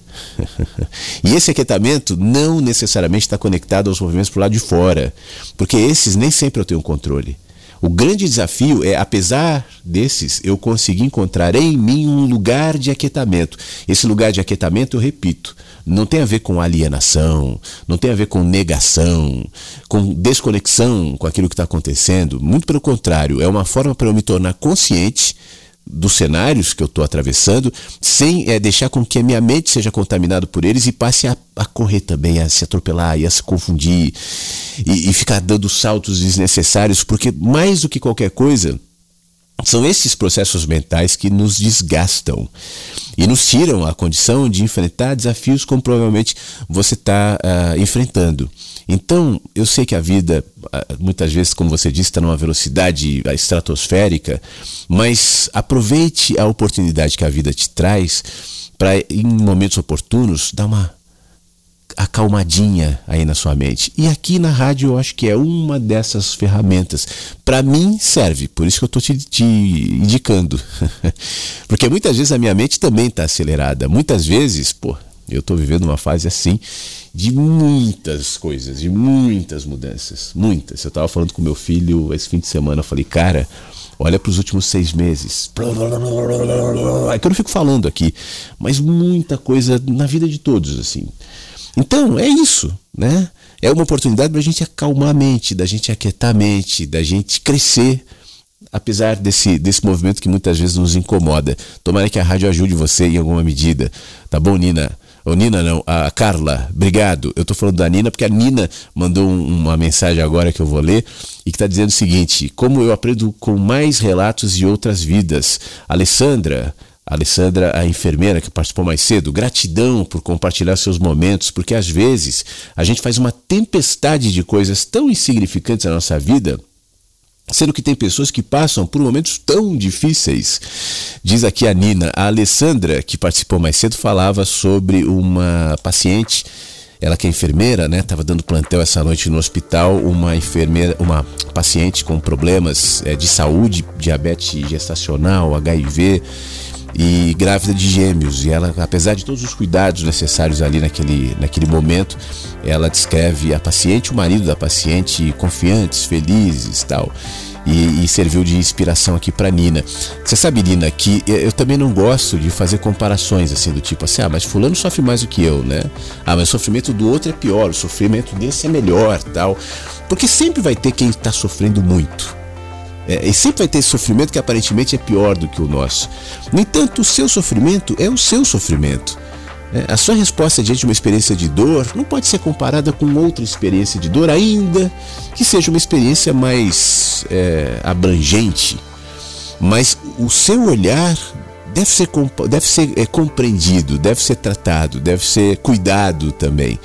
e esse aquietamento não necessariamente está conectado aos movimentos para o lado de fora, porque esses nem sempre eu tenho controle. O grande desafio é, apesar desses, eu conseguir encontrar em mim um lugar de aquietamento. Esse lugar de aquietamento, eu repito, não tem a ver com alienação, não tem a ver com negação, com desconexão com aquilo que está acontecendo. Muito pelo contrário, é uma forma para eu me tornar consciente dos cenários que eu estou atravessando, sem é, deixar com que a minha mente seja contaminada por eles e passe a, a correr também, a se atropelar e a se confundir e, e ficar dando saltos desnecessários, porque mais do que qualquer coisa, são esses processos mentais que nos desgastam e nos tiram a condição de enfrentar desafios como provavelmente você está uh, enfrentando. Então, eu sei que a vida, muitas vezes, como você disse, está numa velocidade estratosférica, mas aproveite a oportunidade que a vida te traz para, em momentos oportunos, dar uma acalmadinha aí na sua mente. E aqui na rádio eu acho que é uma dessas ferramentas. Para mim serve, por isso que eu estou te, te, indicando. Porque muitas vezes a minha mente também está acelerada. Muitas vezes, pô, eu estou vivendo uma fase assim de muitas coisas, de muitas mudanças, muitas. Eu estava falando com meu filho esse fim de semana, eu falei, cara, olha para os últimos seis meses. É que eu não fico falando aqui, mas muita coisa na vida de todos, assim. Então, é isso, né? É uma oportunidade para a gente acalmar a mente, da gente aquietar a mente, da gente crescer, apesar desse, desse movimento que muitas vezes nos incomoda. Tomara que a rádio ajude você em alguma medida. Tá bom, Nina? Ô, Nina, não, a Carla, obrigado. Eu tô falando da Nina porque a Nina mandou uma mensagem agora que eu vou ler e que está dizendo o seguinte: como eu aprendo com mais relatos e outras vidas. Alessandra, Alessandra, a enfermeira que participou mais cedo, gratidão por compartilhar seus momentos, porque às vezes a gente faz uma tempestade de coisas tão insignificantes na nossa vida Sendo que tem pessoas que passam por momentos tão difíceis. Diz aqui a Nina, a Alessandra, que participou mais cedo, falava sobre uma paciente, ela que é enfermeira, né? Estava dando plantel essa noite no hospital, uma enfermeira, uma paciente com problemas é, de saúde, diabetes gestacional, HIV e grávida de gêmeos. E ela, apesar de todos os cuidados necessários ali naquele, naquele momento, ela descreve a paciente, o marido da paciente, confiantes, felizes tal. E, e serviu de inspiração aqui para Nina. Você sabe, Nina, que eu também não gosto de fazer comparações assim do tipo assim, ah, mas fulano sofre mais do que eu, né? Ah, mas o sofrimento do outro é pior, o sofrimento desse é melhor, tal. Porque sempre vai ter quem está sofrendo muito. É, e sempre vai ter sofrimento que aparentemente é pior do que o nosso. No entanto, o seu sofrimento é o seu sofrimento. É, a sua resposta diante de uma experiência de dor não pode ser comparada com outra experiência de dor, ainda que seja uma experiência mais é, abrangente. Mas o seu olhar deve ser, deve ser é, compreendido, deve ser tratado, deve ser cuidado também,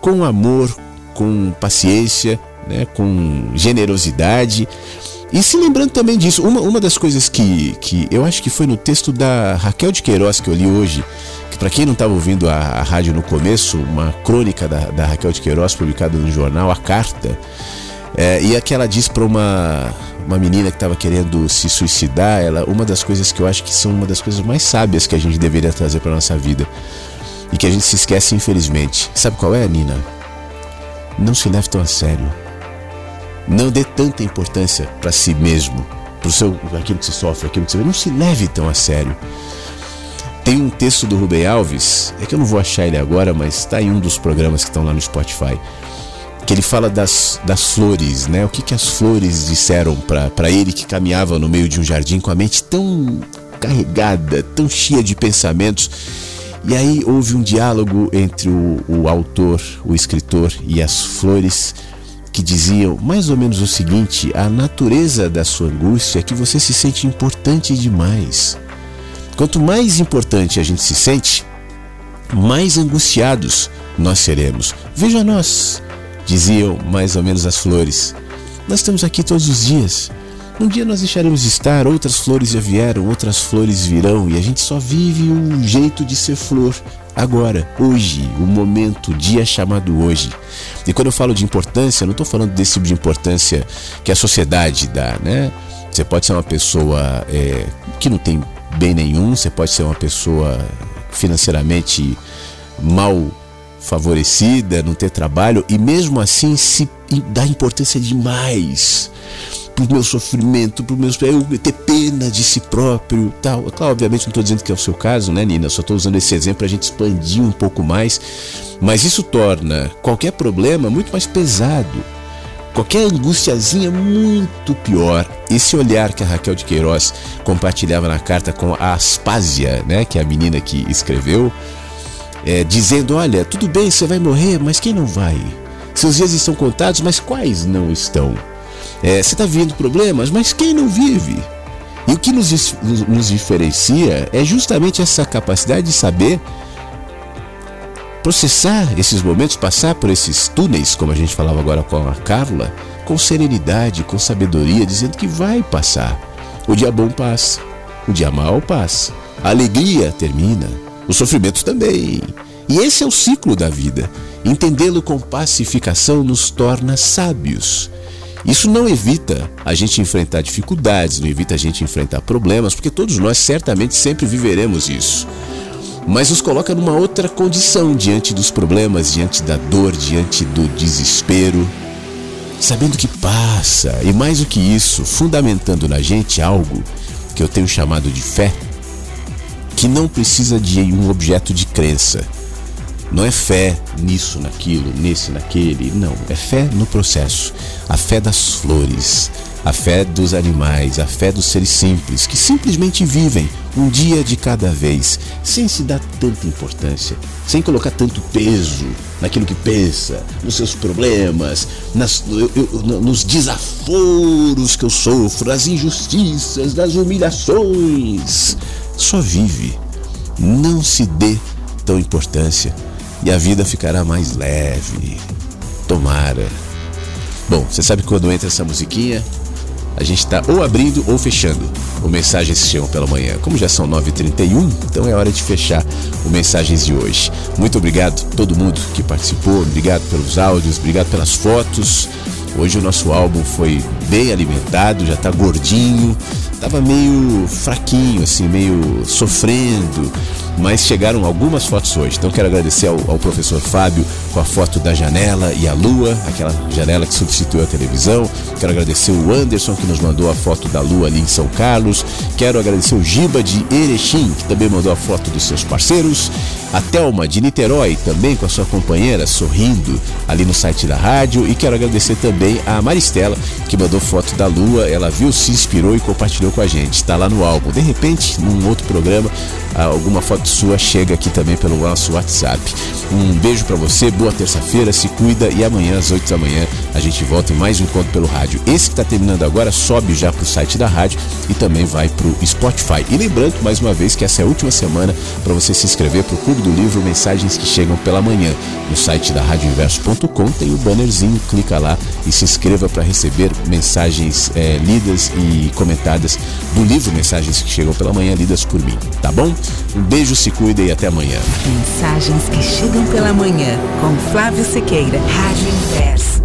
com amor, com paciência, né, com generosidade e se lembrando também disso, uma, uma das coisas que, que eu acho que foi no texto da Raquel de Queiroz que eu li hoje, que para quem não estava ouvindo a, a, rádio no começo, uma crônica da, da Raquel de Queiroz publicada no jornal A Carta, é, e a que ela diz para uma, uma menina que estava querendo se suicidar, ela, uma das coisas que eu acho que são uma das coisas mais sábias que a gente deveria trazer para nossa vida e que a gente se esquece infelizmente. Sabe qual é, Nina? Não se leve tão a sério. Não dê tanta importância para si mesmo, para seu aquilo que você sofre, aquilo que você vê. Não se leve tão a sério. Tem um texto do Rubem Alves, é que eu não vou achar ele agora, mas está em um dos programas que estão lá no Spotify, que ele fala das, das flores, né? O que, que as flores disseram para ele que caminhava no meio de um jardim com a mente tão carregada, tão cheia de pensamentos. E aí houve um diálogo entre o, o autor, o escritor e as flores que diziam mais ou menos o seguinte: a natureza da sua angústia é que você se sente importante demais. Quanto mais importante a gente se sente, mais angustiados nós seremos. Veja nós, diziam mais ou menos as flores. Nós estamos aqui todos os dias. Um dia nós deixaremos de estar, outras flores já vieram, outras flores virão e a gente só vive um jeito de ser flor agora, hoje, o momento, o dia chamado hoje. E quando eu falo de importância, não estou falando desse tipo de importância que a sociedade dá, né? Você pode ser uma pessoa é, que não tem bem nenhum, você pode ser uma pessoa financeiramente mal favorecida, não ter trabalho e mesmo assim se dá importância demais pro meu sofrimento, pro meu eu ter pena de si próprio, tal. Claro, obviamente não estou dizendo que é o seu caso, né, Nina? Só estou usando esse exemplo para a gente expandir um pouco mais, mas isso torna qualquer problema muito mais pesado. Qualquer angustiazinha muito pior. Esse olhar que a Raquel de Queiroz compartilhava na carta com a Aspásia, né, que é a menina que escreveu, é, dizendo: Olha, tudo bem, você vai morrer, mas quem não vai? Seus dias estão contados, mas quais não estão? É, você está vendo problemas, mas quem não vive? E o que nos, nos diferencia é justamente essa capacidade de saber processar esses momentos, passar por esses túneis, como a gente falava agora com a Carla, com serenidade, com sabedoria, dizendo que vai passar. O dia bom passa, o dia mal passa, a alegria termina, os sofrimentos também. E esse é o ciclo da vida. Entendê-lo com pacificação nos torna sábios. Isso não evita a gente enfrentar dificuldades, não evita a gente enfrentar problemas, porque todos nós certamente sempre viveremos isso. Mas nos coloca numa outra condição diante dos problemas, diante da dor, diante do desespero, sabendo que passa, e mais do que isso, fundamentando na gente algo que eu tenho chamado de fé, que não precisa de um objeto de crença não é fé nisso, naquilo, nesse, naquele. Não. É fé no processo. A fé das flores, a fé dos animais, a fé dos seres simples, que simplesmente vivem um dia de cada vez, sem se dar tanta importância, sem colocar tanto peso naquilo que pensa, nos seus problemas, nas, eu, eu, nos desaforos que eu sofro, nas injustiças, nas humilhações. Só vive. Não se dê tão importância e a vida ficará mais leve. Tomara. Bom, você sabe quando entra essa musiquinha, a gente está ou abrindo ou fechando o Mensagens chegam pela manhã. Como já são 9h31, então é hora de fechar o Mensagens de hoje. Muito obrigado a todo mundo que participou, obrigado pelos áudios, obrigado pelas fotos. Hoje o nosso álbum foi bem alimentado, já está gordinho, estava meio fraquinho, assim, meio sofrendo mas chegaram algumas fotos hoje. Então quero agradecer ao, ao, professor Fábio com a foto da janela e a lua, aquela janela que substituiu a televisão. Quero agradecer o Anderson que nos mandou a foto da lua ali em São Carlos. Quero agradecer o Giba de Erechim, que também mandou a foto dos seus parceiros. A Thelma de Niterói, também com a sua companheira, sorrindo ali no site da rádio. E quero agradecer também a Maristela, que mandou foto da lua. Ela viu, se inspirou e compartilhou com a gente. Está lá no álbum. De repente, num outro programa, alguma foto sua chega aqui também pelo nosso WhatsApp. Um beijo para você, boa terça-feira, se cuida e amanhã às 8 da manhã a gente volta em mais um encontro pelo rádio. Esse que está terminando agora sobe já para o site da rádio e também vai para o Spotify. E lembrando mais uma vez que essa é a última semana para você se inscrever para o Clube do Livro Mensagens que Chegam pela Manhã. No site da radioinverso.com tem o bannerzinho, clica lá e se inscreva para receber mensagens é, lidas e comentadas do livro Mensagens que Chegam pela Manhã, lidas por mim, tá bom? Um beijo, se cuida e até amanhã. Mensagens que chegam pela manhã com Flávio Sequeira, Rádio Inverso.